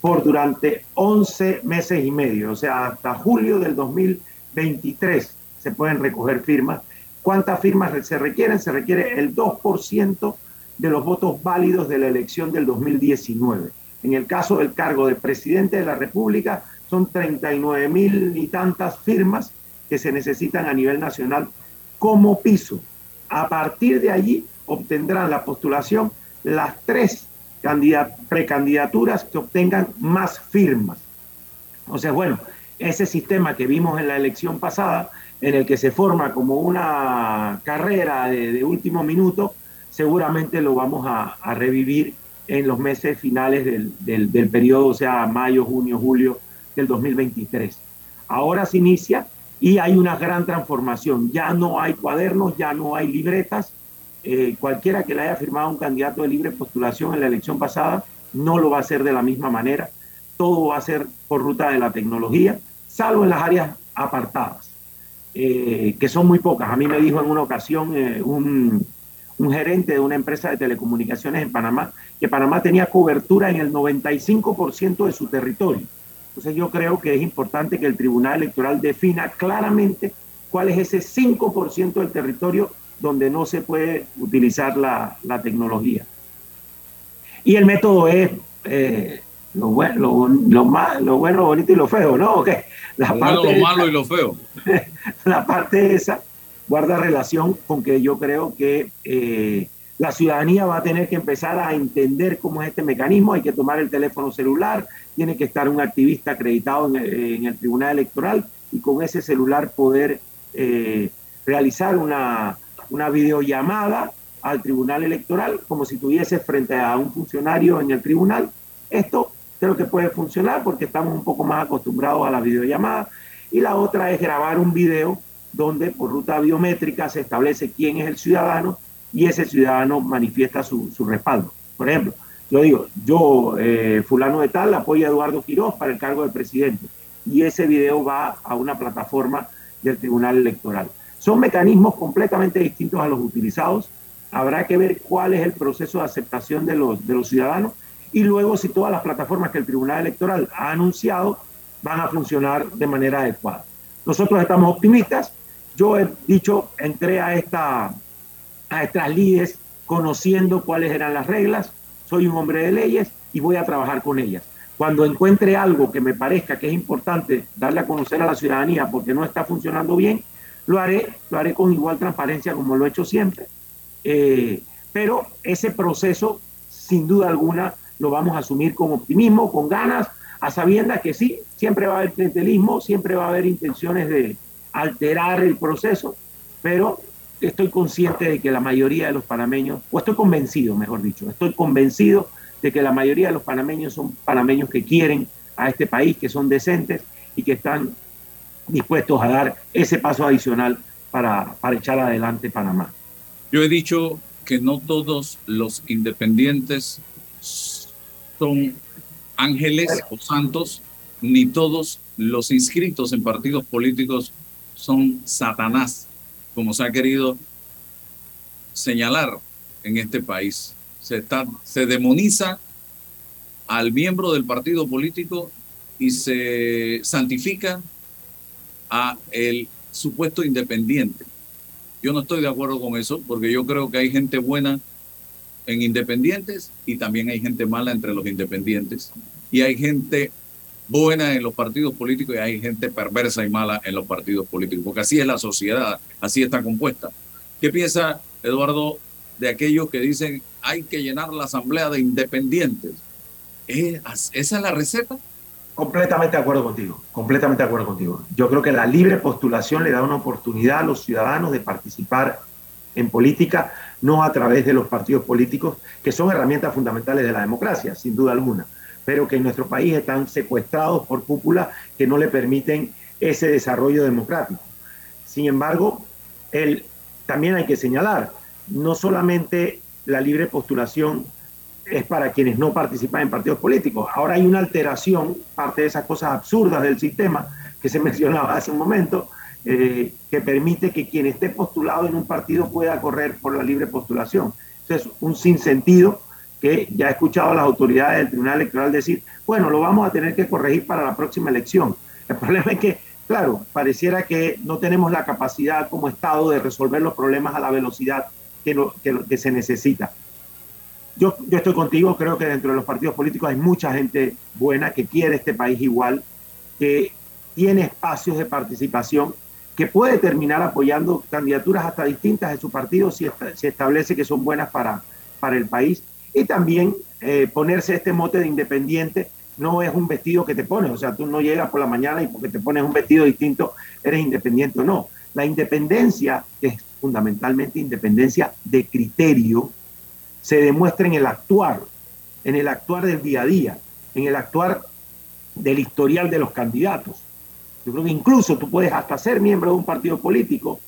por durante 11 meses y medio, o sea, hasta julio del 2023 se pueden recoger firmas. ¿Cuántas firmas se requieren? Se requiere el 2% de los votos válidos de la elección del 2019. En el caso del cargo de presidente de la República, son 39 mil y tantas firmas que se necesitan a nivel nacional como piso. A partir de allí obtendrán la postulación las tres precandidaturas que obtengan más firmas. Sea, bueno, ese sistema que vimos en la elección pasada, en el que se forma como una carrera de, último minuto, seguramente lo vamos a, revivir en los meses finales del, del, del periodo, o sea, mayo, junio, julio del 2023. Ahora se inicia y hay una gran transformación. Ya no hay cuadernos, ya no hay libretas. Eh, cualquiera que le haya firmado un candidato de libre postulación en la elección pasada no lo va a hacer de la misma manera. Todo va a ser por ruta de la tecnología, salvo en las áreas apartadas, eh, que son muy pocas. A mí me dijo en una ocasión eh, un, un gerente de una empresa de telecomunicaciones en Panamá que Panamá tenía cobertura en el 95% de su territorio entonces yo creo que es importante que el Tribunal Electoral defina claramente cuál es ese 5% del territorio donde no se puede utilizar la, tecnología. Y el método es eh, lo, bueno, lo, lo bueno, lo bonito y lo feo, ¿no? La lo parte lo malo y lo feo. La parte esa guarda relación con que yo creo que eh, la ciudadanía va a tener que empezar a entender cómo es este mecanismo, hay que tomar el teléfono celular, tiene que estar un activista acreditado en el, Tribunal Electoral y con ese celular poder eh, realizar una, una videollamada al Tribunal Electoral como si tuviese frente a un funcionario en el tribunal. Esto creo que puede funcionar porque estamos un poco más acostumbrados a la videollamada. Y la otra es grabar un video donde por ruta biométrica se establece quién es el ciudadano y ese ciudadano manifiesta su, respaldo. Por ejemplo, yo digo, yo, eh, fulano de tal, apoyo a Eduardo Quiroz para el cargo de presidente y ese video va a una plataforma del Tribunal Electoral. Son mecanismos completamente distintos a los utilizados. Habrá que ver cuál es el proceso de aceptación de los, de los ciudadanos y luego si todas las plataformas que el Tribunal Electoral ha anunciado van a funcionar de manera adecuada. Nosotros estamos optimistas. Yo he dicho, entré a esta a estas líderes conociendo cuáles eran las reglas, soy un hombre de leyes y voy a trabajar con ellas. Cuando encuentre algo que me parezca que es importante darle a conocer a la ciudadanía porque no está funcionando bien, lo haré, lo haré con igual transparencia como lo he hecho siempre. Eh, pero ese proceso, sin duda alguna, lo vamos a asumir con optimismo, con ganas, a sabiendas que sí, siempre va a haber clientelismo, siempre va a haber intenciones de alterar el proceso, pero estoy consciente de que la mayoría de los panameños, o estoy convencido, mejor dicho, estoy convencido de que la mayoría de los panameños son panameños que quieren a este país, que son decentes y que están dispuestos a dar ese paso adicional para, para echar adelante Panamá. Yo he dicho que no todos los independientes son ángeles o santos, ni todos los inscritos en partidos políticos son Satanás como se ha querido señalar en este país. Se, está, se demoniza al miembro del partido político y se santifica a el supuesto independiente. Yo no estoy de acuerdo con eso porque yo creo que hay gente buena en independientes y también hay gente mala entre los independientes y hay gente buena en los partidos políticos y hay gente perversa y mala en los partidos políticos, porque así es la sociedad, así está compuesta. ¿Qué piensa Eduardo de aquellos que dicen hay que llenar la asamblea de independientes? ¿Esa es la receta? Completamente de acuerdo contigo, completamente de acuerdo contigo. Yo creo que la libre postulación le da una oportunidad a los ciudadanos de participar en política, no a través de los partidos políticos, que son herramientas fundamentales de la democracia, sin duda alguna pero que en nuestro país están secuestrados por cúpulas que no le permiten ese desarrollo democrático. Sin embargo, el, también hay que señalar, no solamente la libre postulación es para quienes no participan en partidos políticos. Ahora hay una alteración, parte de esas cosas absurdas del sistema que se mencionaba hace un momento, eh, que permite que quien esté postulado en un partido pueda correr por la libre postulación. Eso es un sinsentido que ya he escuchado a las autoridades del Tribunal Electoral decir, bueno, lo vamos a tener que corregir para la próxima elección. El problema es que, claro, pareciera que no tenemos la capacidad como Estado de resolver los problemas a la velocidad que, que, se necesita. Yo, yo estoy contigo, creo que dentro de los partidos políticos hay mucha gente buena que quiere este país igual, que tiene espacios de participación, que puede terminar apoyando candidaturas hasta distintas de su partido si se establece que son buenas para, para el país y también eh, ponerse este mote de independiente no es un vestido que te pones, o sea, tú no llegas por la mañana y porque te pones un vestido distinto eres independiente o no. La independencia es fundamentalmente independencia de criterio se demuestra en el actuar, en el actuar del día a día, en el actuar del historial de los candidatos. Yo creo que incluso tú puedes hasta ser miembro de un partido político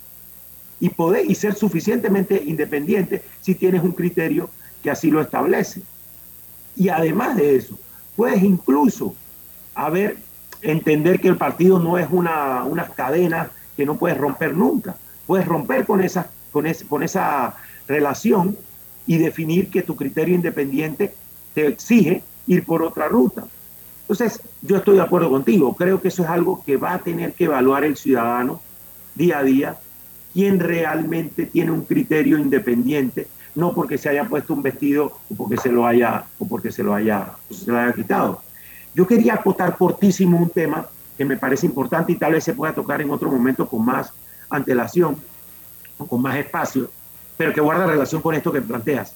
y poder y ser suficientemente independiente si tienes un criterio que así lo establece. Y además de eso, puedes incluso haber entender que el partido no es una, una cadena que no puedes romper nunca. Puedes romper con esa, con, con esa relación y definir que tu criterio independiente te exige ir por otra ruta. Entonces, yo estoy de acuerdo contigo. Creo que eso es algo que va a tener que evaluar el ciudadano día a día, quién realmente tiene un criterio independiente, no porque se haya puesto un vestido o porque se lo haya, o porque se lo haya, se lo haya quitado. Yo quería acotar cortísimo un tema que me parece importante y tal vez se pueda tocar en otro momento con más antelación o con más espacio, pero que guarda relación con esto que planteas.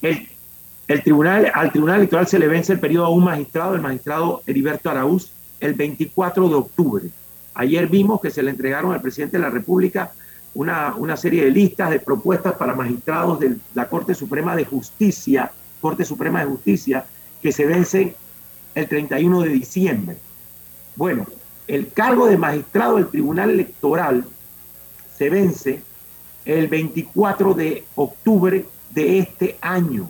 El, tribunal, al Tribunal Electoral se le vence el periodo a un magistrado, el magistrado Heriberto Araúz, el 24 de octubre. Ayer vimos que se le entregaron al presidente de la República una, una serie de listas de propuestas para magistrados de la Corte Suprema de Justicia, Corte Suprema de Justicia, que se vencen el 31 de diciembre. Bueno, el cargo de magistrado del Tribunal Electoral se vence el 24 de octubre de este año.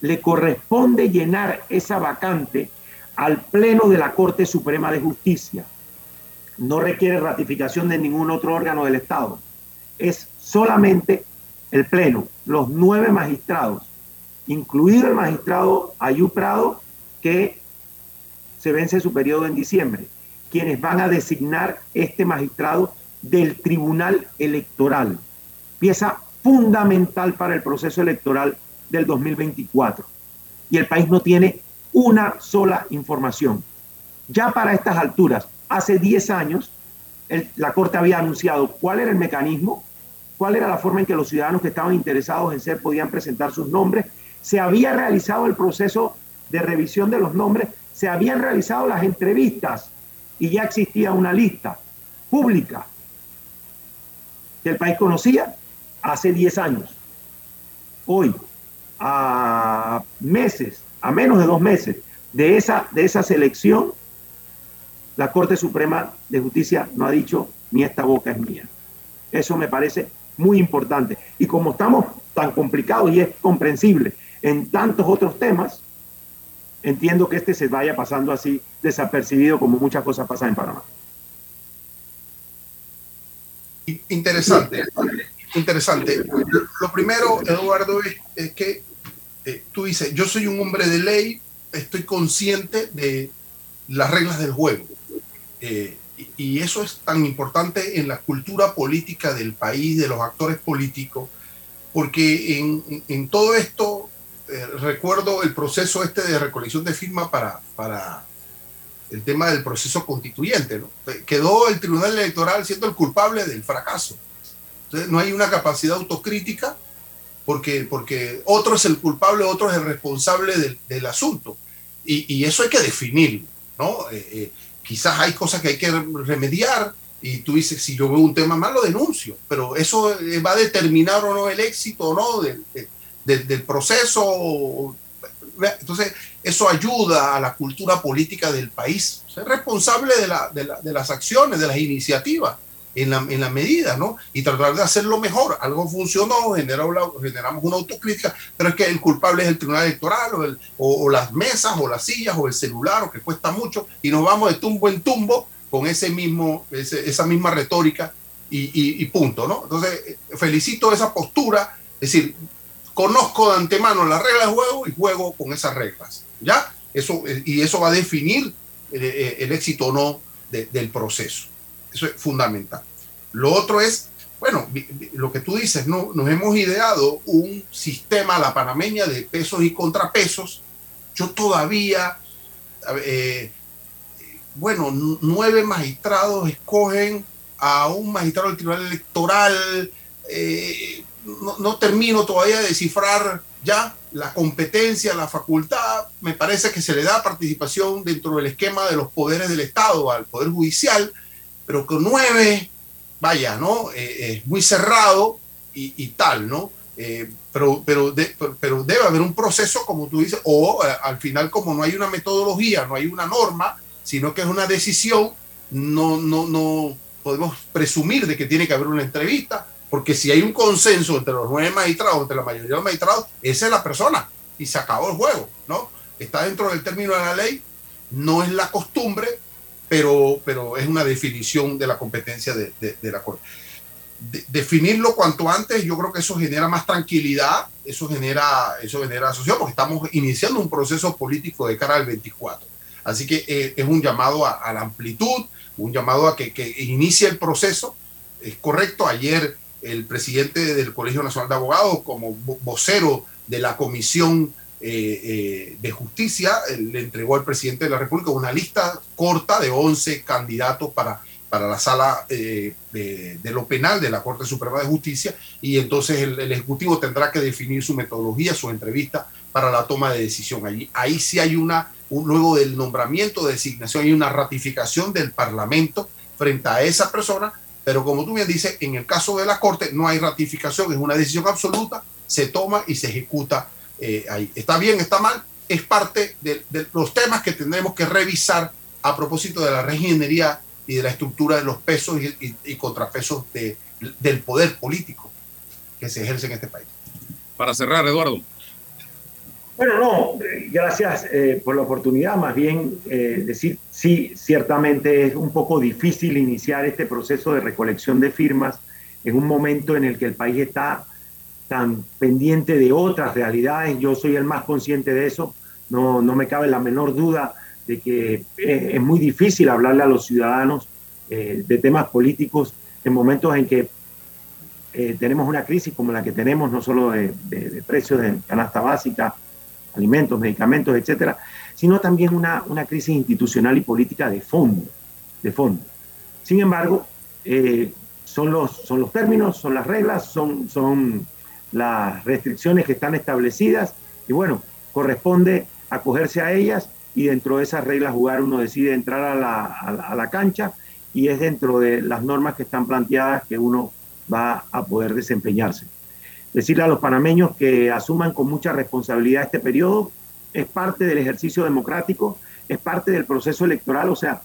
Le corresponde llenar esa vacante al Pleno de la Corte Suprema de Justicia. No requiere ratificación de ningún otro órgano del Estado. Es solamente el Pleno, los nueve magistrados, incluido el magistrado Ayú Prado, que se vence su periodo en diciembre, quienes van a designar este magistrado del Tribunal Electoral, pieza fundamental para el proceso electoral del 2024. Y el país no tiene una sola información. Ya para estas alturas, hace 10 años, la Corte había anunciado cuál era el mecanismo, cuál era la forma en que los ciudadanos que estaban interesados en ser podían presentar sus nombres. Se había realizado el proceso de revisión de los nombres, se habían realizado las entrevistas y ya existía una lista pública que el país conocía hace 10 años. Hoy, a meses, a menos de dos meses de esa, de esa selección, la Corte Suprema de Justicia no ha dicho ni esta boca es mía. Eso me parece muy importante. Y como estamos tan complicados y es comprensible en tantos otros temas, entiendo que este se vaya pasando así desapercibido como muchas cosas pasan en Panamá. Interesante, interesante. Lo primero, Eduardo, es, que eh, tú dices, yo soy un hombre de ley, estoy consciente de las reglas del juego. Eh, y eso es tan importante en la cultura política del país, de los actores políticos, porque en, todo esto eh, recuerdo el proceso este de recolección de firmas para, para el tema del proceso constituyente. ¿no? Quedó el Tribunal Electoral siendo el culpable del fracaso. No hay una capacidad autocrítica porque, porque otro es el culpable, otro es el responsable del, del asunto. Y, eso hay que definir. ¿no? Eh, eh, quizás hay cosas que hay que remediar y tú dices, si yo veo un tema mal, lo denuncio, pero eso va a determinar o no el éxito o no de, del proceso. Entonces, eso ayuda a la cultura política del país. Ser responsable de, la, de, las acciones, de las iniciativas, en la, en medida, ¿no? Y tratar de hacerlo mejor. Algo funcionó, generamos, una autocrítica, pero es que el culpable es el tribunal electoral, o, las mesas, o las sillas, o el celular, o que cuesta mucho, y nos vamos de tumbo en tumbo con ese mismo, esa misma retórica y, punto, ¿no? Entonces, felicito esa postura, es decir, conozco de antemano las reglas de juego y juego con esas reglas. ¿Ya? Eso, y eso va a definir eh, eh, el éxito o no del proceso. Eso es fundamental. Lo otro es, bueno, lo que tú dices, ¿no? nos hemos ideado un sistema, la panameña, de pesos y contrapesos. Yo todavía, eh, bueno, nueve magistrados escogen a un magistrado del Tribunal Electoral. Eh, no, termino todavía de descifrar ya la competencia, la facultad, me parece que se le da participación dentro del esquema de los poderes del Estado al Poder Judicial, pero con nueve, vaya, ¿no? Eh, es muy cerrado y, tal, ¿no? Eh, pero, pero, pero debe haber un proceso, como tú dices, o eh, al final, como no hay una metodología, no hay una norma, sino que es una decisión, no, no, no podemos presumir de que tiene que haber una entrevista, porque si hay un consenso entre los nueve magistrados, entre la mayoría de los magistrados, esa es la persona y se acabó el juego, ¿no? Está dentro del término de la ley, no es la costumbre, pero, pero es una definición de la competencia de, la Corte. definirlo cuanto antes, yo creo que eso genera más tranquilidad, eso genera, eso genera asociación, porque estamos iniciando un proceso político de cara al 24. Así que eh, es un llamado a, a, la amplitud, un llamado a que, que inicie el proceso. Es correcto, ayer el presidente del Colegio Nacional de Abogados, como vocero de la Comisión eh, eh, de Justicia, le entregó al presidente de la República una lista corta de 11 candidatos para, para la sala eh, de, lo penal de la Corte Suprema de Justicia y entonces el, Ejecutivo tendrá que definir su metodología, su entrevista para la toma de decisión. Allí, ahí sí hay una, luego del nombramiento, de designación, hay una ratificación del Parlamento frente a esa persona, pero como tú bien dices, en el caso de la Corte no hay ratificación, es una decisión absoluta, se toma y se ejecuta eh, ahí. Está bien, está mal, es parte de, los temas que tendremos que revisar a propósito de la reingeniería y de la estructura de los pesos y, contrapesos del poder político que se ejerce en este país. Para cerrar, Eduardo. Bueno, no, gracias eh, por la oportunidad. Más bien eh, decir, sí, ciertamente es un poco difícil iniciar este proceso de recolección de firmas en un momento en el que el país está tan pendiente de otras realidades. Yo soy el más consciente de eso. No, no me cabe la menor duda de que es, muy difícil hablarle a los ciudadanos eh, de temas políticos en momentos en que eh, tenemos una crisis como la que tenemos, no solo de, precios de canasta básica, alimentos, medicamentos, etcétera, sino también una, una crisis institucional y política de fondo. De fondo. Sin embargo, eh, son, los, son los términos, son las reglas, son, son las restricciones que están establecidas y bueno, corresponde acogerse a ellas y dentro de esas reglas jugar uno decide entrar a la, a cancha y es dentro de las normas que están planteadas que uno va a poder desempeñarse. Decirle a los panameños que asuman con mucha responsabilidad este periodo, es parte del ejercicio democrático, es parte del proceso electoral, o sea,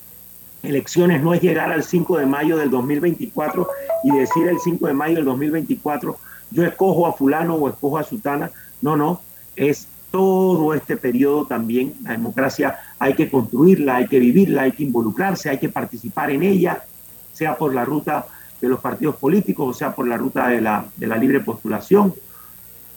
elecciones no es llegar al 5 de mayo del 2024 y decir el 5 de mayo del 2024 yo escojo a fulano o escojo a sutana. No, no, es todo este periodo también. La democracia hay que construirla, hay que vivirla, hay que involucrarse, hay que participar en ella, sea por la ruta de los partidos políticos, o sea por la ruta de la, de la libre postulación,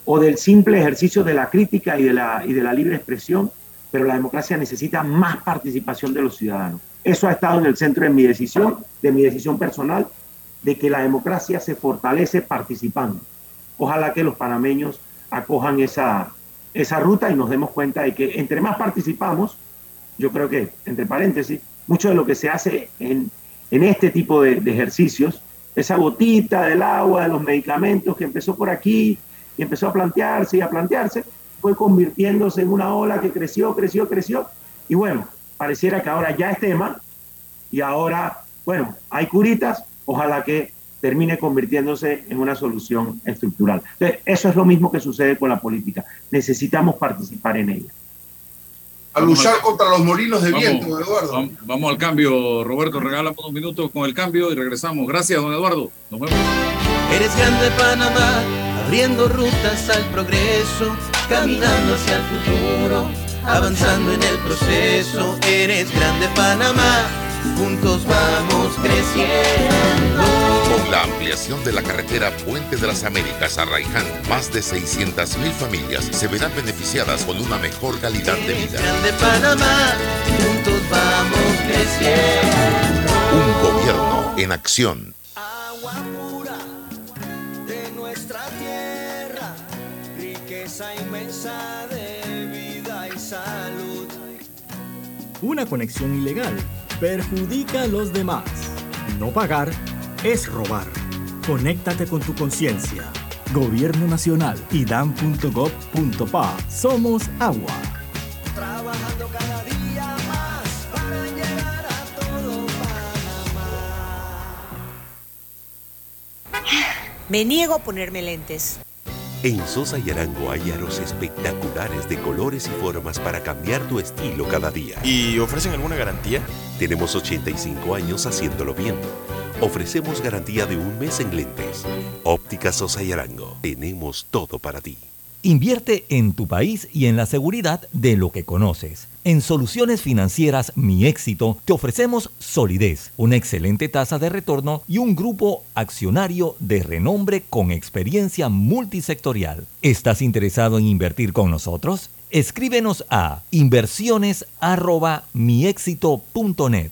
o del simple ejercicio de la crítica y de la, y de la libre expresión, pero la democracia necesita más participación de los ciudadanos. Eso ha estado en el centro de mi decisión, de mi decisión personal, de que la democracia se fortalece participando ojalá que los panameños acojan esa, esa ruta y nos demos cuenta de que entre más participamos, yo creo que, entre paréntesis, mucho de lo que se hace en, en este tipo de, ejercicios, esa gotita del agua, de los medicamentos que empezó por aquí y empezó a plantearse y a plantearse, fue convirtiéndose en una ola que creció, creció, creció. Y bueno, pareciera que ahora ya es tema y ahora, bueno, hay curitas, ojalá que termine convirtiéndose en una solución estructural. eso es lo mismo que sucede con la política. Necesitamos participar en ella. A luchar contra los molinos de viento, Eduardo. Vamos, al cambio, Roberto. Regálame unos minutos con el cambio y regresamos. Gracias, don Eduardo. Nos vemos. Eres grande Panamá, abriendo rutas al progreso, caminando hacia el futuro, avanzando en el proceso. Eres grande Panamá, juntos vamos creciendo. Con la ampliación de la carretera Puente de las Américas a Raiján, más de 600.000 familias se verán beneficiadas con una mejor calidad de vida. De Panamá, juntos vamos creciendo. Un gobierno en acción. Agua pura de nuestra tierra, riqueza inmensa de vida y salud. Una conexión ilegal perjudica a los demás. No pagar es robar. Conéctate con tu conciencia. Gobierno Nacional y dan.gov.pa. Somos agua. Trabajando cada día más para llegar a todo Panamá. Me niego a ponerme lentes. En Sosa y Arango hay aros espectaculares de colores y formas para cambiar tu estilo cada día. ¿Y ofrecen alguna garantía? Tenemos 85 años haciéndolo bien. Ofrecemos garantía de un mes en lentes. Óptica Sosa y Arango. Tenemos todo para ti. Invierte en tu país y en la seguridad de lo que conoces. En Soluciones Financieras Mi Éxito te ofrecemos solidez, una excelente tasa de retorno y un grupo accionario de renombre con experiencia multisectorial. ¿Estás interesado en invertir con nosotros? Escríbenos a inversiones@miexito.net.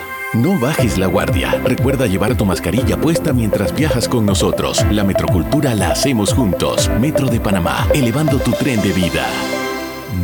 No bajes la guardia. Recuerda llevar tu mascarilla puesta mientras viajas con nosotros. La metrocultura la hacemos juntos. Metro de Panamá, elevando tu tren de vida.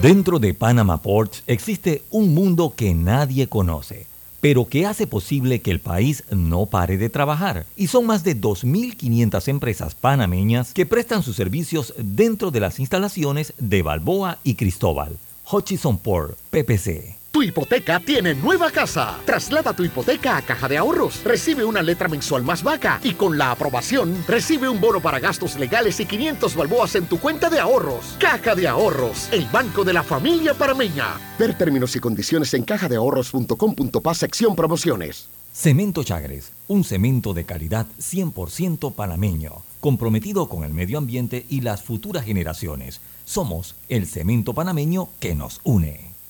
Dentro de Panama Ports existe un mundo que nadie conoce, pero que hace posible que el país no pare de trabajar. Y son más de 2.500 empresas panameñas que prestan sus servicios dentro de las instalaciones de Balboa y Cristóbal. Hutchison Port, PPC. Tu hipoteca tiene nueva casa. Traslada tu hipoteca a Caja de Ahorros. Recibe una letra mensual más vaca y con la aprobación recibe un bono para gastos legales y 500 balboas en tu cuenta de ahorros. Caja de Ahorros, el banco de la familia parameña. Ver términos y condiciones en cajadeahorros.com.pa sección promociones. Cemento Chagres, un cemento de calidad 100% panameño, comprometido con el medio ambiente y las futuras generaciones. Somos el cemento panameño que nos une.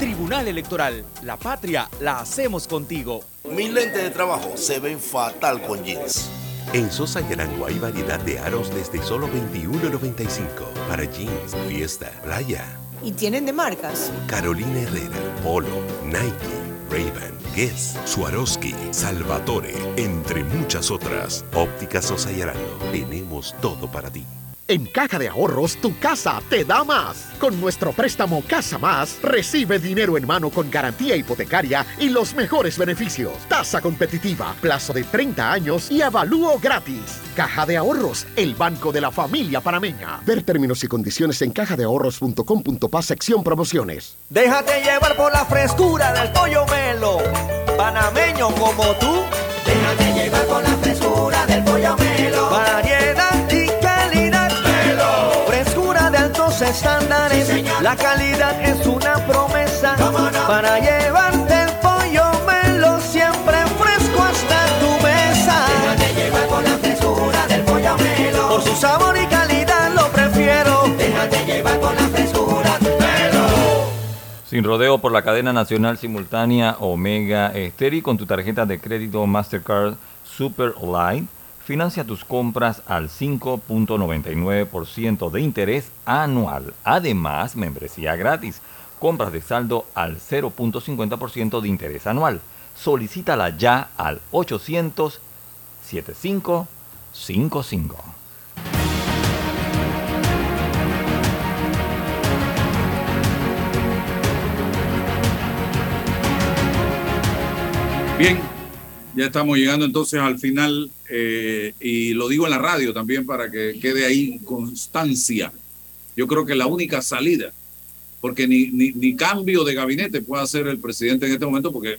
Tribunal Electoral, la patria la hacemos contigo. Mis lentes de trabajo se ven fatal con jeans. En Sosa y Arango hay variedad de aros desde solo $21.95 para jeans, fiesta, playa. ¿Y tienen de marcas? Carolina Herrera, Polo, Nike, Ray-Ban, Guess, Swarovski, Salvatore, entre muchas otras. Óptica Sosa y Arango, tenemos todo para ti. En Caja de Ahorros, tu casa te da más. Con nuestro préstamo Casa Más, recibe dinero en mano con garantía hipotecaria y los mejores beneficios. Tasa competitiva, plazo de 30 años y avalúo gratis. Caja de Ahorros, el banco de la familia panameña. Ver términos y condiciones en cajadeahorros.com.pa sección promociones. Déjate llevar por la frescura del pollo melo. Panameño como tú. Déjate llevar por la frescura del pollo melo. Estándares. Sí, la calidad es una promesa. No? Para llevarte el pollo melo siempre fresco hasta tu mesa. Déjate llevar por la frescura del pollo melo. Por su sabor y calidad lo prefiero. Déjate llevar por la frescura del melo. Sin rodeo por la cadena nacional simultánea Omega Esteri con tu tarjeta de crédito Mastercard Super Light. Financia tus compras al 5.99% de interés anual. Además, membresía gratis. Compras de saldo al 0.50% de interés anual. Solicítala ya al 800 7555. Bien, ya estamos llegando entonces al final eh, y lo digo en la radio también para que quede ahí constancia. Yo creo que la única salida, porque ni, ni, ni, cambio de gabinete puede hacer el presidente en este momento, porque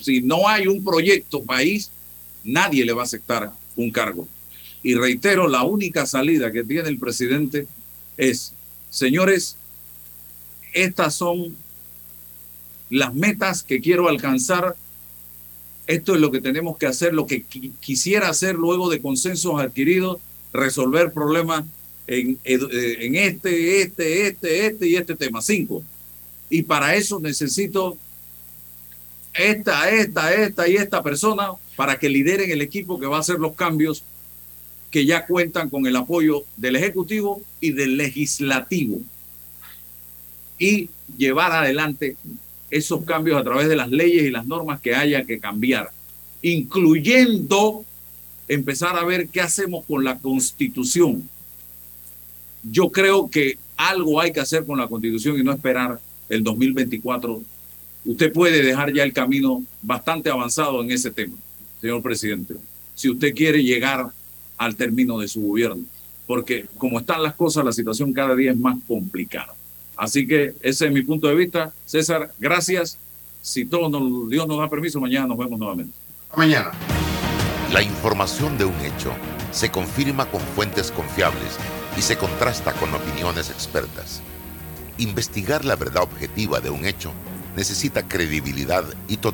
si no hay un proyecto país, nadie le va a aceptar un cargo. Y reitero, la única salida que tiene el presidente es, señores, estas son las metas que quiero alcanzar esto es lo que tenemos que hacer, lo que qu quisiera hacer luego de consensos adquiridos, resolver problemas en, en, este, este, este, este y este tema. Cinco. Y para eso necesito esta, esta, esta y esta persona para que lideren el equipo que va a hacer los cambios que ya cuentan con el apoyo del Ejecutivo y del Legislativo. Y llevar adelante esos cambios a través de las leyes y las normas que haya que cambiar, incluyendo empezar a ver qué hacemos con la constitución. Yo creo que algo hay que hacer con la constitución y no esperar el 2024. Usted puede dejar ya el camino bastante avanzado en ese tema, señor presidente, si usted quiere llegar al término de su gobierno, porque como están las cosas, la situación cada día es más complicada. Así que ese es mi punto de vista. César, gracias. Si todo nos, Dios nos da permiso, mañana nos vemos nuevamente. Mañana. La información de un hecho se confirma con fuentes confiables y se contrasta con opiniones expertas. Investigar la verdad objetiva de un hecho necesita credibilidad y totalidad